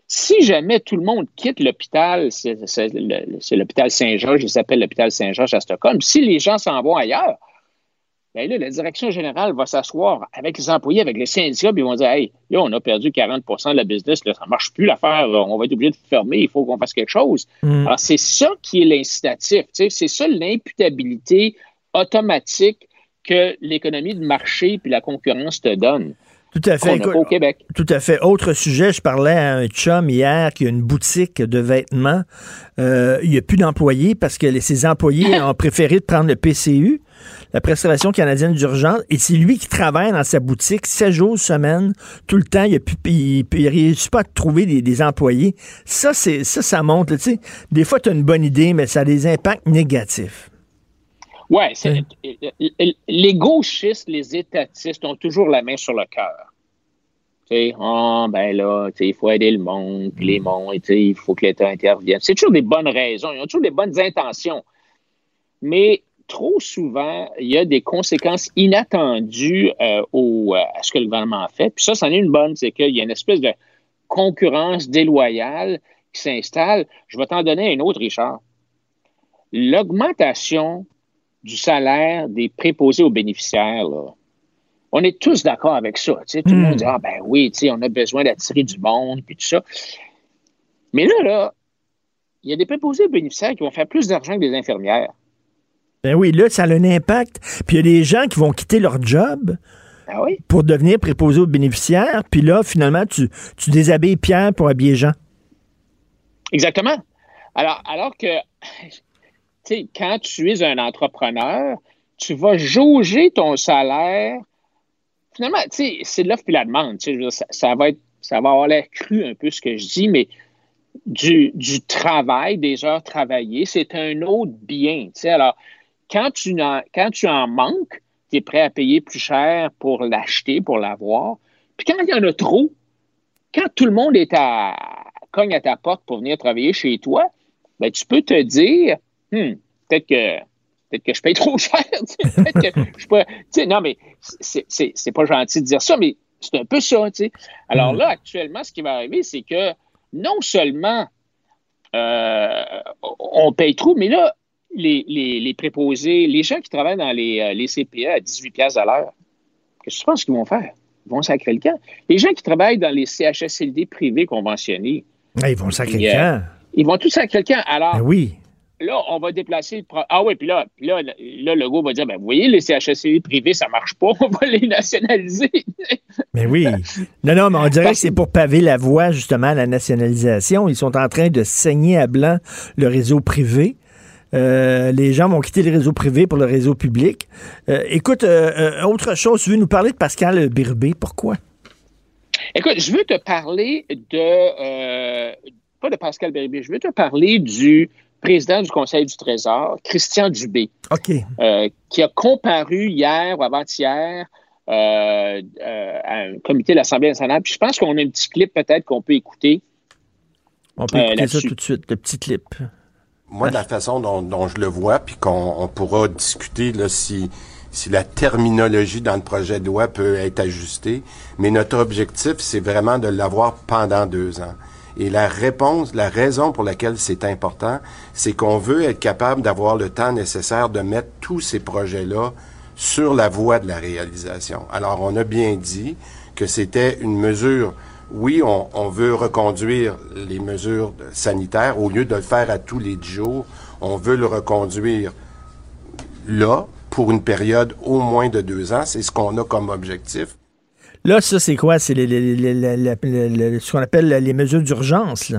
si jamais tout le monde quitte l'hôpital, c'est l'hôpital Saint-Georges, il s'appelle l'hôpital Saint-Georges à Stockholm, si les gens s'en vont ailleurs, bien là, la direction générale va s'asseoir avec les employés, avec les syndicats, puis ils vont dire Hey, là, on a perdu 40% de la business, là, ça ne marche plus l'affaire, on va être obligé de fermer, il faut qu'on fasse quelque chose. Mm. Alors, c'est ça qui est l'incitatif, c'est ça l'imputabilité automatique que l'économie de marché puis la concurrence te donne. Tout à fait. au Québec. Tout à fait. Autre sujet, je parlais à un chum hier qui a une boutique de vêtements. Euh, il n'y a plus d'employés parce que ses employés ont préféré de prendre le PCU la Préservation canadienne d'urgence, et c'est lui qui travaille dans sa boutique 7 jours semaine, tout le temps. Il ne réussit pas à trouver des, employés. Ça, c'est ça, ça montre. Tu sais, des fois, tu as une bonne idée, mais ça a des impacts négatifs. Oui, les gauchistes, les étatistes ont toujours la main sur le cœur. Tu sais, oh, ben là, il faut aider le monde, puis les mondes, il faut que l'État intervienne. C'est toujours des bonnes raisons, ils ont toujours des bonnes intentions. Mais trop souvent, il y a des conséquences inattendues euh, au, euh, à ce que le gouvernement a fait. Puis ça, c'en est une bonne, c'est qu'il y a une espèce de concurrence déloyale qui s'installe. Je vais t'en donner un autre, Richard. L'augmentation du salaire des préposés aux bénéficiaires, on est tous d'accord avec ça. Tout le monde hmm. dit Ah ben oui, on a besoin d'attirer du monde, puis tout ça. Mais là, là, il y a des préposés aux bénéficiaires qui vont faire plus d'argent que des infirmières. Ben oui, là, ça a un impact. Puis il y a des gens qui vont quitter leur job ben pour devenir préposés aux bénéficiaires. Puis là, finalement, tu, tu déshabilles Pierre pour habiller Jean. Exactement. Alors, alors que, quand tu es un entrepreneur, tu vas jauger ton salaire. Finalement, c'est l'offre puis la demande. Ça, va être, ça va avoir l'air cru un peu ce que je dis, mais du, du travail, des heures travaillées, c'est un autre bien. Alors, quand tu, en, quand tu en manques, tu es prêt à payer plus cher pour l'acheter, pour l'avoir. Puis quand il y en a trop, quand tout le monde est à cogne à ta porte pour venir travailler chez toi, ben, tu peux te dire hmm, peut-être que peut-être que je paye trop cher. peut-être que je peux. Non, mais c'est pas gentil de dire ça, mais c'est un peu ça. Alors hmm. là, actuellement, ce qui va arriver, c'est que non seulement euh, on paye trop, mais là, les, préposés, les gens qui travaillent dans les, euh, les CPA à 18 à l'heure, qu'est-ce que tu penses qu'ils vont faire? Ils vont sacrer le camp. Les gens qui travaillent dans les CHSLD privés conventionnés. Ah, ils vont sacrer le camp. Ils vont tous sacrer le camp. Alors, ben oui. là, on va déplacer le. Ah oui, puis là, là, là, le gars va dire ben, vous voyez, les CHSLD privés, ça marche pas, on va les nationaliser. Mais oui. Non, non, mais on dirait que c'est pour paver la voie, justement, à la nationalisation. Ils sont en train de saigner à blanc le réseau privé. Euh, les gens vont quitter le réseau privé pour le réseau public. Euh, écoute, euh, autre chose, tu veux nous parler de Pascal Birbé. Pourquoi? Écoute, je veux te parler de, pas de Pascal Birbé, je veux te parler du président du Conseil du Trésor, Christian Dubé, OK. qui a comparu hier ou avant-hier à un comité de l'Assemblée nationale. Puis je pense qu'on a un petit clip peut-être qu'on peut écouter. On peut écouter ça tout de suite, le petit clip. Moi, de la façon dont, je le vois, puis qu'on pourra discuter là, si, si la terminologie dans le projet de loi peut être ajustée, mais notre objectif, c'est vraiment de l'avoir pendant deux ans. Et la réponse, la raison pour laquelle c'est important, c'est qu'on veut être capable d'avoir le temps nécessaire de mettre tous ces projets-là sur la voie de la réalisation. Alors, on a bien dit que c'était une mesure oui, on, veut reconduire les mesures sanitaires au lieu de le faire à tous les jours. On veut le reconduire là pour une période au moins de deux ans. C'est ce qu'on a comme objectif. Là, ça, c'est quoi? C'est ce qu'on appelle les mesures d'urgence?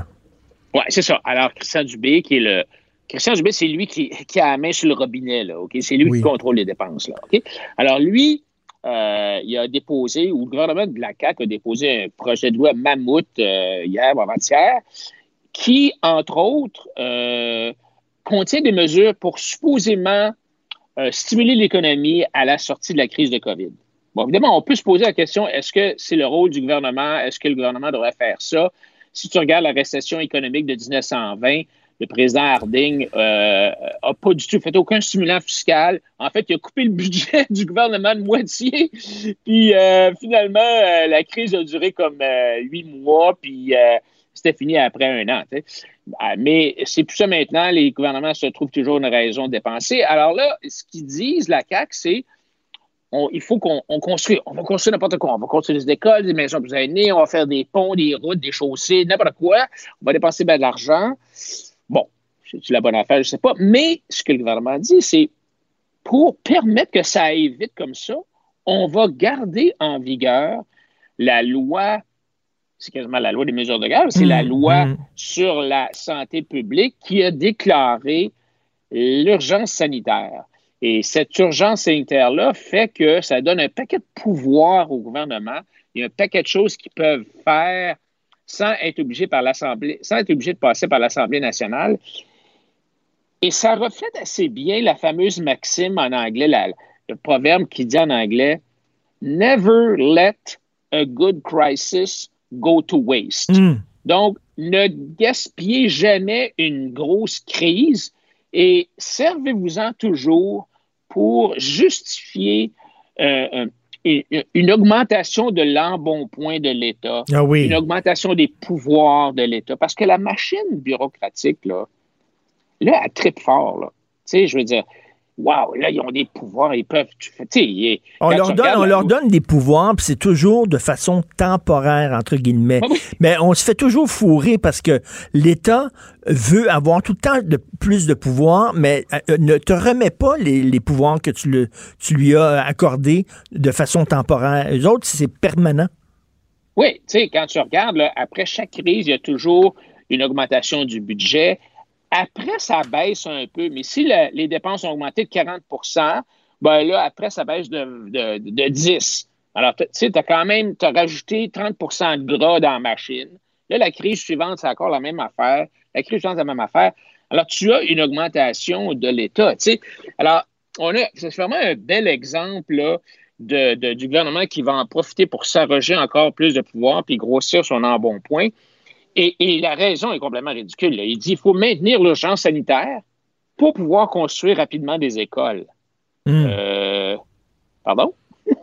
Oui, c'est ça. Alors, Christian Dubé, qui est le. Christian Dubé, c'est lui qui, qui, a la main sur le robinet, là, OK? C'est lui qui contrôle les dépenses, là, OK? Alors, lui, euh, il a déposé, ou le gouvernement de la CAQ a déposé un projet de loi mammouth euh, hier ou avant-hier, qui, entre autres, euh, contient des mesures pour supposément stimuler l'économie à la sortie de la crise de COVID. Bon, évidemment, on peut se poser la question, est-ce que c'est le rôle du gouvernement? Est-ce que le gouvernement devrait faire ça? Si tu regardes la récession économique de 1920, le président Harding n'a euh, pas du tout fait aucun stimulant fiscal. En fait, il a coupé le budget du gouvernement de moitié. Puis euh, finalement, euh, la crise a duré comme huit mois, puis c'était fini après un an. Mais c'est plus ça maintenant. Les gouvernements se trouvent toujours une raison de dépenser. Alors là, ce qu'ils disent, la CAQ, c'est il faut qu'on construise. On va construire n'importe quoi. On va construire des écoles, des maisons plus aînées, on va faire des ponts, des routes, des chaussées, n'importe quoi. On va dépenser de l'argent. Bon, c'est la bonne affaire, je ne sais pas. Mais ce que le gouvernement dit, c'est pour permettre que ça aille vite comme ça, on va garder en vigueur la loi, c'est quasiment la loi des mesures de garde, c'est la mmh, loi mmh. sur la santé publique qui a déclaré l'urgence sanitaire. Et cette urgence sanitaire-là fait que ça donne un paquet de pouvoirs au gouvernement. Il y a un paquet de choses qu'ils peuvent faire sans être obligé par l'Assemblée, sans être obligé de passer par l'Assemblée nationale. Et ça reflète assez bien la fameuse maxime en anglais, le proverbe qui dit en anglais Never let a good crisis go to waste. Hmm. Donc, ne gaspillez jamais une grosse crise et servez-vous-en toujours pour justifier euh, une augmentation de l'embonpoint de l'État, ah une augmentation des pouvoirs de l'État, parce que la machine bureaucratique, là, là elle tripe fort. Là. Tu sais, je veux dire, Wow, là, ils ont des pouvoirs, ils peuvent. On, leur donne, on leur donne des pouvoirs, puis c'est toujours de façon temporaire, entre guillemets. Ah Mais on se fait toujours fourrer parce que l'État veut avoir tout le temps de, plus de pouvoir, mais euh, ne te remet pas les, pouvoirs que tu, le, tu lui as accordés de façon temporaire. Les autres, c'est permanent. Oui, tu sais, quand tu regardes, après chaque crise, il y a toujours une augmentation du budget. Après, ça baisse un peu, mais si les dépenses ont augmenté de 40% ben là, après, ça baisse de, de, 10 Alors, tu sais, tu as quand même as rajouté 30% de gras dans la machine. Là, la crise suivante, c'est encore la même affaire. La crise suivante, c'est la même affaire. Alors, tu as une augmentation de l'État. Tu sais. Alors, on a, c'est vraiment un bel exemple de, du gouvernement qui va en profiter pour s'arroger encore plus de pouvoir puis grossir son embonpoint. Et, la raison est complètement ridicule. Il dit qu'il faut maintenir l'urgence sanitaire pour pouvoir construire rapidement des écoles. Hmm. Euh, pardon?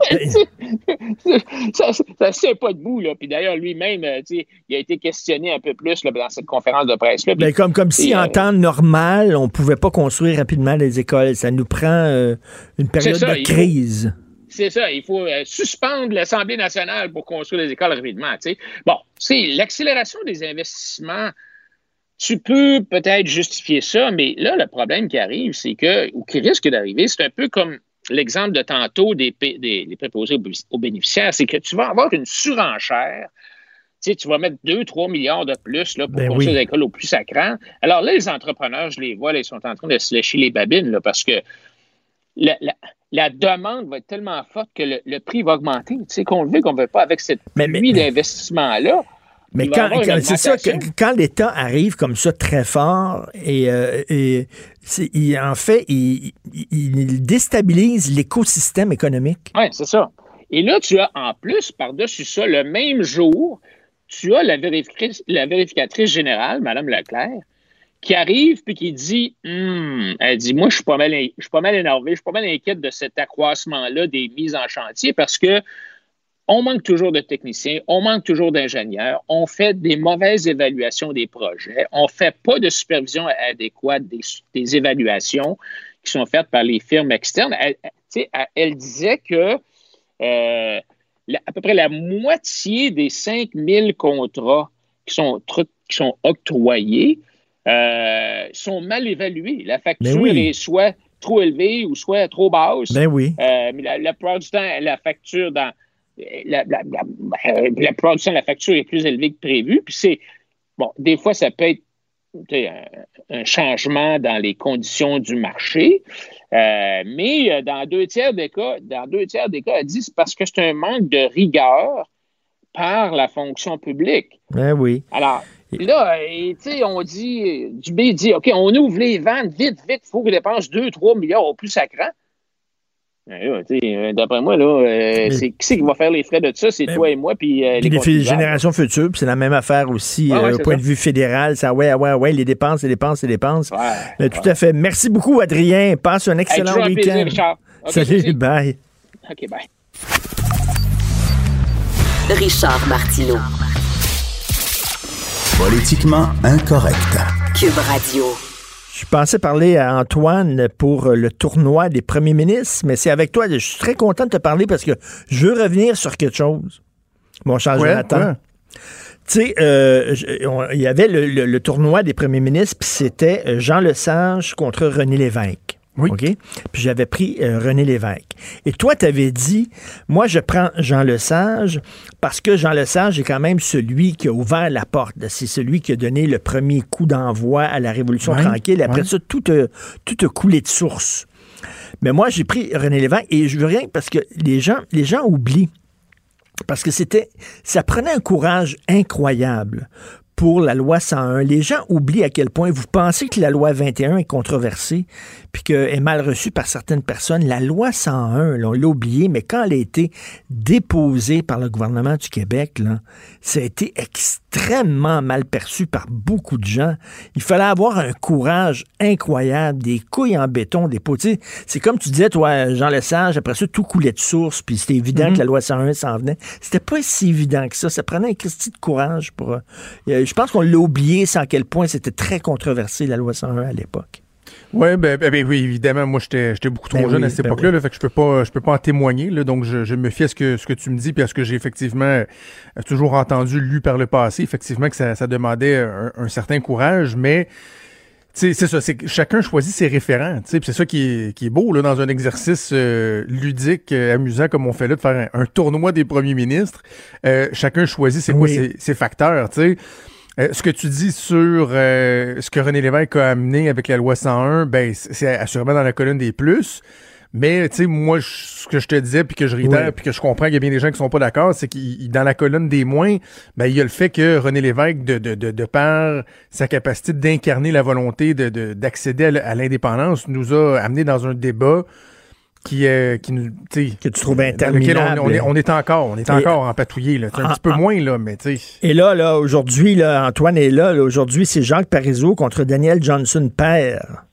ça ne tient pas debout. Là. Puis d'ailleurs, lui-même, euh, il a été questionné un peu plus dans cette conférence de presse. Là. Ben, comme, comme si en euh, temps normal, on ne pouvait pas construire rapidement des écoles. Ça nous prend une période de crise. C'est ça, il faut euh, suspendre l'Assemblée nationale pour construire les écoles rapidement. Bon, c'est l'accélération des investissements. Tu peux peut-être justifier ça, mais là, le problème qui arrive, c'est que, ou qui risque d'arriver, c'est un peu comme l'exemple de tantôt des, des, préposés aux, bénéficiaires, c'est que tu vas avoir une surenchère. Tu, sais, tu vas mettre 2-3 milliards de plus là, pour ben construire les écoles au plus sacrant. Alors là, les entrepreneurs, je les vois, ils sont en train de se lécher les babines là, parce que la, la demande va être tellement forte que le, prix va augmenter. Tu sais, qu'on le veut, qu'on ne veut pas, avec cette nuit d'investissement-là. Mais quand, c'est ça, quand, l'État arrive comme ça très fort et, euh, il, en fait, il, déstabilise l'écosystème économique. Oui, c'est ça. Et là, tu as en plus, par-dessus ça, le même jour, tu as la vérificatrice, la vérificatrice générale, Mme Leclerc, qui arrive puis qui dit hum, elle dit moi je suis pas mal je suis pas mal énervé, je suis pas mal inquiète de cet accroissement là des mises en chantier parce que on manque toujours de techniciens, on manque toujours d'ingénieurs, on fait des mauvaises évaluations des projets, on fait pas de supervision adéquate des, évaluations qui sont faites par les firmes externes. Elle, elle disait que euh, à peu près la moitié des 5000 contrats qui sont, qui sont octroyés euh, sont mal évalués. La facture est soit trop élevée ou soit trop basse. Ben oui. Euh, mais la, plupart du temps, la facture dans. La, la, la, plupart du temps, la facture est plus élevée que prévu. Puis c'est. Bon, des fois, ça peut être un, changement dans les conditions du marché. Euh, mais dans deux tiers des cas, dans deux tiers des cas, elle dit c'est parce que c'est un manque de rigueur par la fonction publique. Ben oui. Alors, là, tu sais, on dit, Dubé dit, OK, on ouvre les ventes vite, vite, il faut qu'il dépense 2-3 milliards au plus sacrant. Euh, d'après moi, là, euh, c'est qui, qui va faire les frais de ça? C'est toi et moi, puis euh, les, générations futures, puis c'est la même affaire aussi au point de vue fédéral. Ça, ouais, ouais, ouais, les dépenses, les dépenses, les dépenses. tout à fait. Merci beaucoup, Adrien. Passe un excellent week-end. Salut, bye. OK, bye. Richard Martineau. Politiquement incorrect. Cube Radio. Je pensais parler à Antoine pour le tournoi des premiers ministres, mais c'est avec toi. Je suis très content de te parler parce que je veux revenir sur quelque chose. Mon cher Jonathan. Tu sais, euh, il y avait le, tournoi des premiers ministres, puis c'était Jean Lesage contre René Lévesque. Oui. OK? Puis j'avais pris euh, René Lévesque. Et toi, tu avais dit, moi, je prends Jean Lesage parce que Jean Lesage est quand même celui qui a ouvert la porte. C'est celui qui a donné le premier coup d'envoi à la Révolution tranquille. Après ça, tout a, tout a coulé de source. Mais moi, j'ai pris René Lévesque et je veux rien parce que les gens, les gens oublient parce que c'était, ça prenait un courage incroyable pour la loi 101. Les gens oublient à quel point vous pensez que la loi 21 est controversée puis qu'elle est mal reçue par certaines personnes. La loi 101, on l'a oublié, mais quand elle a été déposée par le gouvernement du Québec, là, ça a été extrêmement mal perçu par beaucoup de gens. Il fallait avoir un courage incroyable, des couilles en béton, des potiers. C'est comme tu disais, toi, Jean Lesage, après ça, tout coulait de source, puis c'était évident mhm. que la loi 101 s'en venait. C'était pas si évident que ça. Ça prenait un Christy de courage pour... Euh, je pense qu'on l'a oublié sans quel point c'était très controversé, la loi 101 à l'époque. Ouais, ben, ben, ben, oui, évidemment, moi j'étais beaucoup trop ben jeune à cette ben époque-là, fait que je peux pas je peux pas en témoigner, là, donc je, me fie à ce que ce que tu me dis puis à ce que j'ai effectivement euh, toujours entendu, lu par le passé, effectivement que ça, demandait un, certain courage, mais c'est ça, c'est chacun choisit ses référents, c'est ça qui est, qui est beau là, dans un exercice euh, ludique, euh, amusant comme on fait là, de faire un, tournoi des premiers ministres. chacun choisit c'est quoi ses, ses facteurs, tu sais. Euh, ce que tu dis sur euh, ce que René Lévesque a amené avec la loi 101, ben, c'est assurément dans la colonne des plus. Mais, tu sais, moi, ce que je te disais, puis que je réitère, puis que je comprends qu'il y a bien des gens qui sont pas d'accord, c'est qu'il dans la colonne des moins, ben, il y a le fait que René Lévesque, de, de, de, de par sa capacité d'incarner la volonté d'accéder à l'indépendance, nous a amené dans un débat qui, euh, qui nous, que tu trouves interminable. On, est, on, est, encore, on est encore empatouillé, là, un petit peu moins là, mais tu sais. Et là, là, aujourd'hui, là, Antoine est là. aujourd'hui, c'est Jacques Parizeau contre Daniel Johnson père.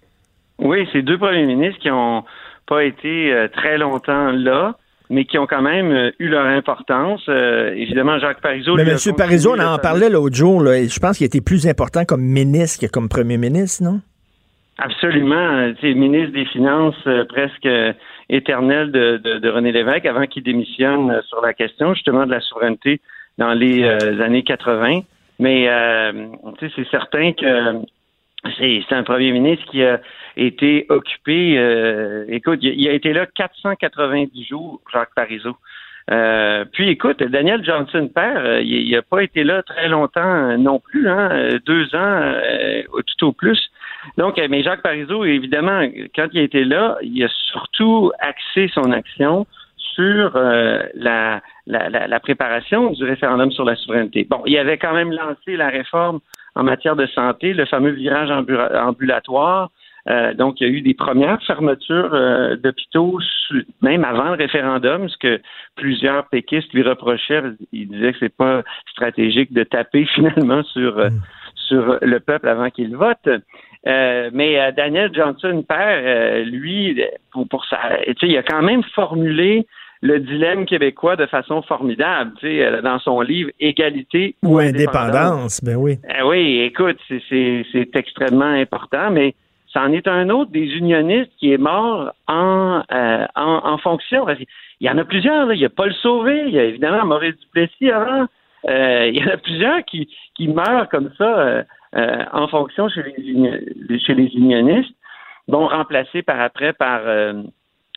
Oui, c'est deux premiers ministres qui ont pas été euh, très longtemps là mais qui ont quand même euh, eu leur importance. évidemment, Jacques Parizeau... Mais M. Parizeau, on en parlait l'autre jour, là, je pense qu'il était plus important comme ministre que comme premier ministre, non? Absolument. C'est ministre des Finances presque éternel de, René Lévesque avant qu'il démissionne sur la question justement de la souveraineté dans les euh, années 80. Mais euh, c'est certain que c'est un premier ministre qui a été occupé. Euh, écoute, il, a été là 490 jours, Jacques Parizeau. Euh, puis écoute, Daniel Johnson père, il n'a pas été là très longtemps non plus, hein, deux ans tout au plus. Donc, mais Jacques Parizeau, évidemment, quand il a été là, il a surtout axé son action sur euh, la, la, la, préparation du référendum sur la souveraineté. Bon, il avait quand même lancé la réforme en matière de santé, le fameux virage ambulatoire. Euh, donc, il y a eu des premières fermetures euh, d'hôpitaux, même avant le référendum, ce que plusieurs péquistes lui reprochaient. Il disait que c'est pas stratégique de taper finalement sur, mm. sur le peuple avant qu'il vote. Euh, mais euh, Daniel Johnson, père, euh, lui, pour, pour ça, il a quand même formulé le dilemme québécois de façon formidable, dans son livre Égalité ou, indépendance. Ben oui. oui, écoute, c'est extrêmement important, mais c'en est un autre des unionistes qui est mort en, en, fonction. Il y en a plusieurs, il y a Paul Sauvé, il y a évidemment Maurice Duplessis avant. il y en a plusieurs qui, qui meurent comme ça euh, en fonction chez les, chez les unionistes, bon, remplacé par après par euh,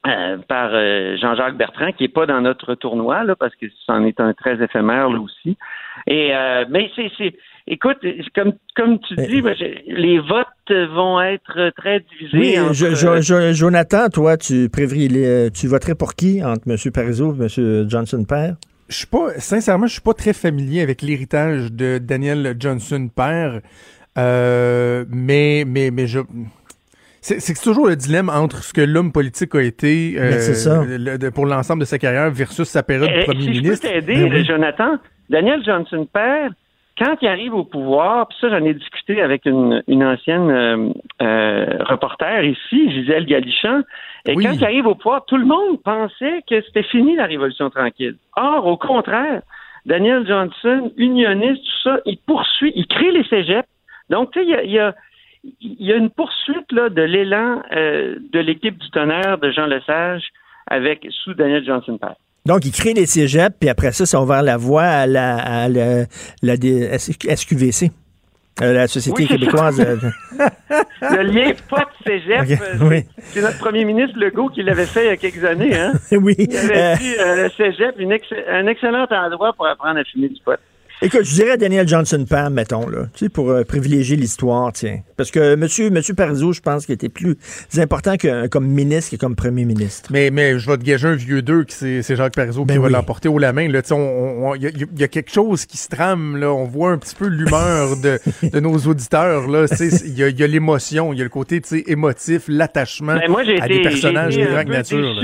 euh, par Jean-Jacques Bertrand, qui est pas dans notre tournoi, là, parce que c'en est un très éphémère là aussi. Et mais c'est écoute, comme, comme tu dis, les votes vont être très divisés. Oui, Jonathan, toi, tu, tu voterais pour qui entre M. Parizeau et M. Johnson père? Je suis pas, sincèrement, je suis pas très familier avec l'héritage de Daniel Johnson père, euh, mais, mais, mais je, c'est toujours le dilemme entre ce que l'homme politique a été euh, pour l'ensemble de sa carrière versus sa période de eh, premier ministre. Je peux t'aider, ben Jonathan. Daniel Johnson père, quand il arrive au pouvoir, puis ça j'en ai discuté avec une, ancienne euh, euh, reporter ici, Gisèle Galichan, et quand il arrive au pouvoir, tout le monde pensait que c'était fini la Révolution tranquille. Or, au contraire, Daniel Johnson, unioniste, tout ça, il poursuit, il crée les cégeps. Donc, tu sais, il y a il y a une poursuite là, de l'élan euh, de l'équipe du tonnerre de Jean Lesage avec sous Daniel Johnson Pack. Donc, il crée les cégeps, puis après ça, ça a ouvert la voie à la, à la, SQVC, euh, la Société québécoise. le lien pas de cégep, euh, c'est notre premier ministre Legault qui l'avait fait il y a quelques années. Hein? oui. Il avait dit le cégep, un excellent endroit pour apprendre à fumer du pot. Écoute, je dirais Daniel Johnson Pam, mettons, là, tu sais, pour euh, privilégier l'histoire, tiens. Parce que monsieur, monsieur Parizeau, je pense qu'il était plus important que, comme ministre que comme premier ministre. Mais, mais je vais te gager un vieux deux, c'est Jacques Parizeau qui ben va l'emporter haut la main. Il y, a, y, a quelque chose qui se trame, là. On voit un petit peu l'humeur de, de, nos auditeurs, là. Il y a, y a l'émotion, il y a le côté, émotif, l'attachement ben, à des personnages de grande nature.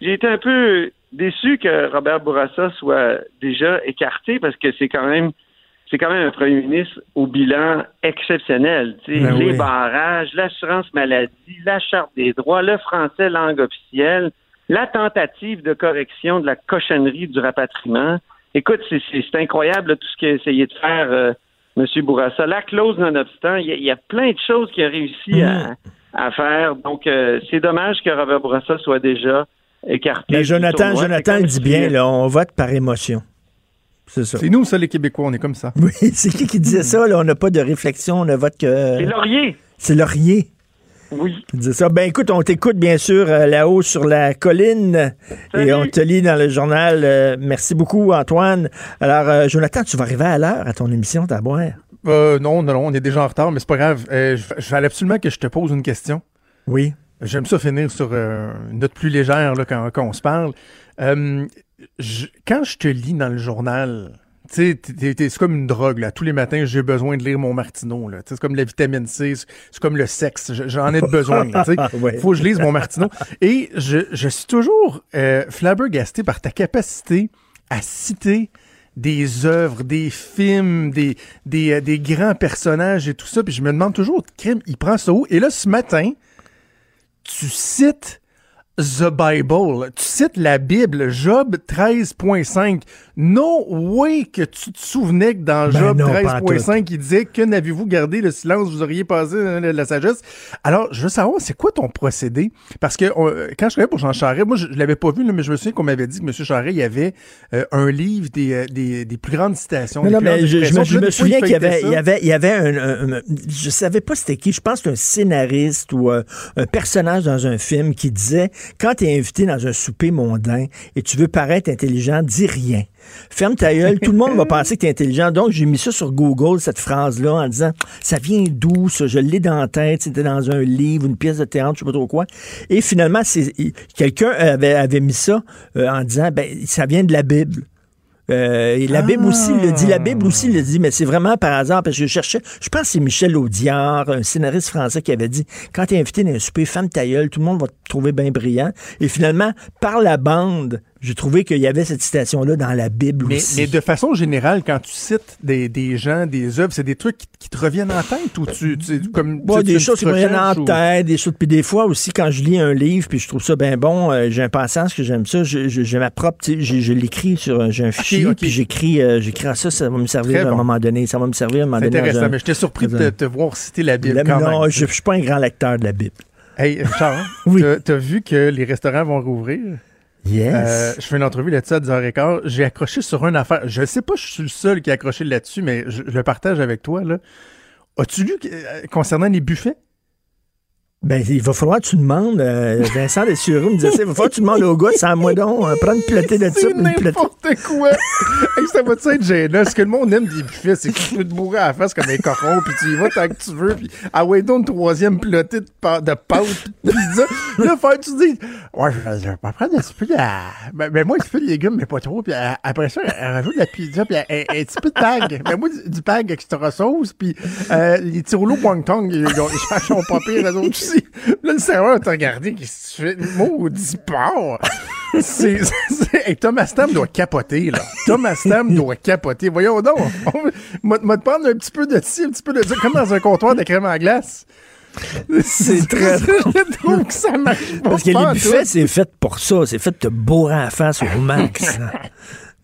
J'ai été un peu déçu que Robert Bourassa soit déjà écarté parce que c'est quand même c'est quand même un premier ministre au bilan exceptionnel. Ben les barrages, l'assurance maladie, la charte des droits, le français langue officielle, la tentative de correction de la cochonnerie du rapatriement. Écoute, c'est incroyable tout ce qu'a essayé de faire euh, M. Bourassa. La clause nonobstant, il y, a plein de choses qu'il a réussi à, mm. faire. Donc, euh, c'est dommage que Robert Bourassa soit déjà écarté. Mais Jonathan, Jonathan dit bien, là, on vote par émotion. C'est ça. C'est nous, ça, les Québécois, on est comme ça. Oui, c'est qui qui disait ça? Là? On n'a pas de réflexion, on ne vote que. C'est Laurier. C'est Laurier. Oui. Disait ça. Ben écoute, on t'écoute bien sûr euh, là-haut sur la colline et on te lit dans le journal. Euh, merci beaucoup, Antoine. Alors, euh, Jonathan, tu vas arriver à l'heure à ton émission d'abord. Euh, non, non, non, on est déjà en retard, mais c'est pas grave. je, je fallait absolument que je te pose une question. Oui. J'aime ça finir sur euh, une note plus légère là, quand, on se parle. Euh, quand je te lis dans le journal, c'est comme une drogue. Là. Tous les matins, j'ai besoin de lire mon Martineau. C'est comme la vitamine C, c'est comme le sexe. J'en ai besoin. Il faut que je lise mon Martineau. Et je, je suis toujours euh, flabbergasté par ta capacité à citer des œuvres, des films, des, des, euh, des grands personnages et tout ça. Puis je me demande toujours, crime, il prend ça où? Et là, ce matin, tu cites The Bible. Tu cites la Bible, Job 13.5. No way que tu te souvenais que dans ben Job 13.5, il disait que n'avez-vous gardé le silence, vous auriez passé la, sagesse? Alors, je veux savoir, c'est quoi ton procédé? Parce que quand je travaillais pour Jean Charest, moi, je, ne l'avais pas vu, mais je me souviens qu'on m'avait dit que M. Charest, il y avait euh, un livre des, euh, des, des, plus grandes citations. Non, mais je, me, souviens qu'il y avait, il y avait, il y avait un, je savais pas c'était qui, je pense qu'un scénariste ou euh, un personnage dans un film qui disait quand tu es invité dans un souper mondain et tu veux paraître intelligent, dis rien. Ferme ta gueule, tout le monde va penser que tu es intelligent. Donc, j'ai mis ça sur Google, cette phrase-là, en disant ça vient d'où, ça? Je l'ai dans la tête, c'était dans un livre, une pièce de théâtre, je sais pas trop quoi. Et finalement, quelqu'un avait, mis ça euh, en disant ben, ça vient de la Bible. Euh, la Bible aussi le dit. La Bible aussi le dit, mais c'est vraiment par hasard parce que je cherchais. Je pense que c'est Michel Audiard, un scénariste français, qui avait dit quand tu es invité dans un souper, femme ta tout le monde va te trouver bien brillant. Et finalement, par la bande, j'ai trouvé qu'il y avait cette citation-là dans la Bible mais, aussi. Mais de façon générale, quand tu cites des, des gens, des œuvres, c'est des trucs qui, te reviennent en tête ou tu, tu comme des choses qui me reviennent en tête, des choses. Puis des fois aussi, quand je lis un livre puis je trouve ça bien bon, euh, j'ai un passage que j'aime ça, j'ai ma propre, je, l'écris sur, j'ai un fichier puis j'écris, euh, j'écris ça, ça va me servir à un moment donné, ça va me servir à un moment donné. Intéressant, mais j'étais surpris de te, voir citer la Bible. quand non, je, je suis pas un grand lecteur de la Bible. Hey, Charles, oui. t'as vu que les restaurants vont rouvrir? Yes. Euh, je fais une entrevue là-dessus à 10h15. J'ai accroché sur une affaire. Je sais pas, je suis le seul qui a accroché là-dessus, mais je, le partage avec toi. Là. As-tu lu euh, concernant les buffets? Ben, il va falloir que tu demandes, euh, Vincent Dessureau me disait ça, il va falloir que tu demandes au gars, sans moi donc, euh, prendre une platée de ça. n'importe quoi. hey, ça va être gênant. Ce que le monde aime des buffets, c'est que tu peux te bourrer à la face comme un cochon, puis tu y vas tant que tu veux, puis ah ouais, donc une troisième platée de, de pâte, de pizza. là, faut que tu dis, ouais, je vais prendre un petit peu de... Ben, ben, moi, un petit peu de légumes, mais pas trop, puis euh, après ça, rajoute de la pizza, puis un, petit peu de pag. Ben, moi, du, pag extra sauce, puis euh, les tirouleaux Guangtong, ils, ils, ils sont pas pires, eux autres Là, le serveur t'a regardé, qu'est-ce que tu fais? Maudit porc! C'est, hey, Thomas Stam doit capoter, là. Thomas Stam doit capoter. Voyons donc. On va te prendre un petit peu de ci, un petit peu de ça, comme dans un comptoir de crème à glace. C'est très drôle. ça marche. Parce que les buffets, c'est fait pour ça. C'est fait de te bourrer en face au max.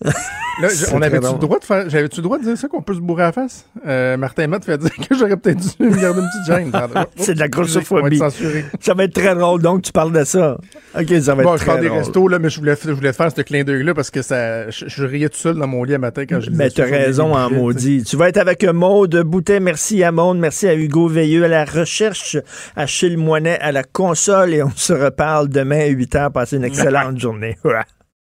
Là, on avait-tu le droit de faire. J'avais-tu le droit de dire ça qu'on peut se bourrer à la face? Euh, Martin Matt fait dire que j'aurais peut-être dû me garder une petite gêne. c'est de la grossophobie. Ça va être très drôle, donc tu parles de ça. OK, ça va être très drôle. Je parle des restos, là, mais je voulais, je voulais faire ce clin d'œil-là parce que ça, je, riais tout seul dans mon lit à matin quand je Mais t'as raison, en maudit. Tu vas être avec Maude Boutet. Merci à Maude. Merci à Hugo Veilleux à la recherche, à Moinet à la console et on se reparle demain à 8 h. Passez une excellente journée.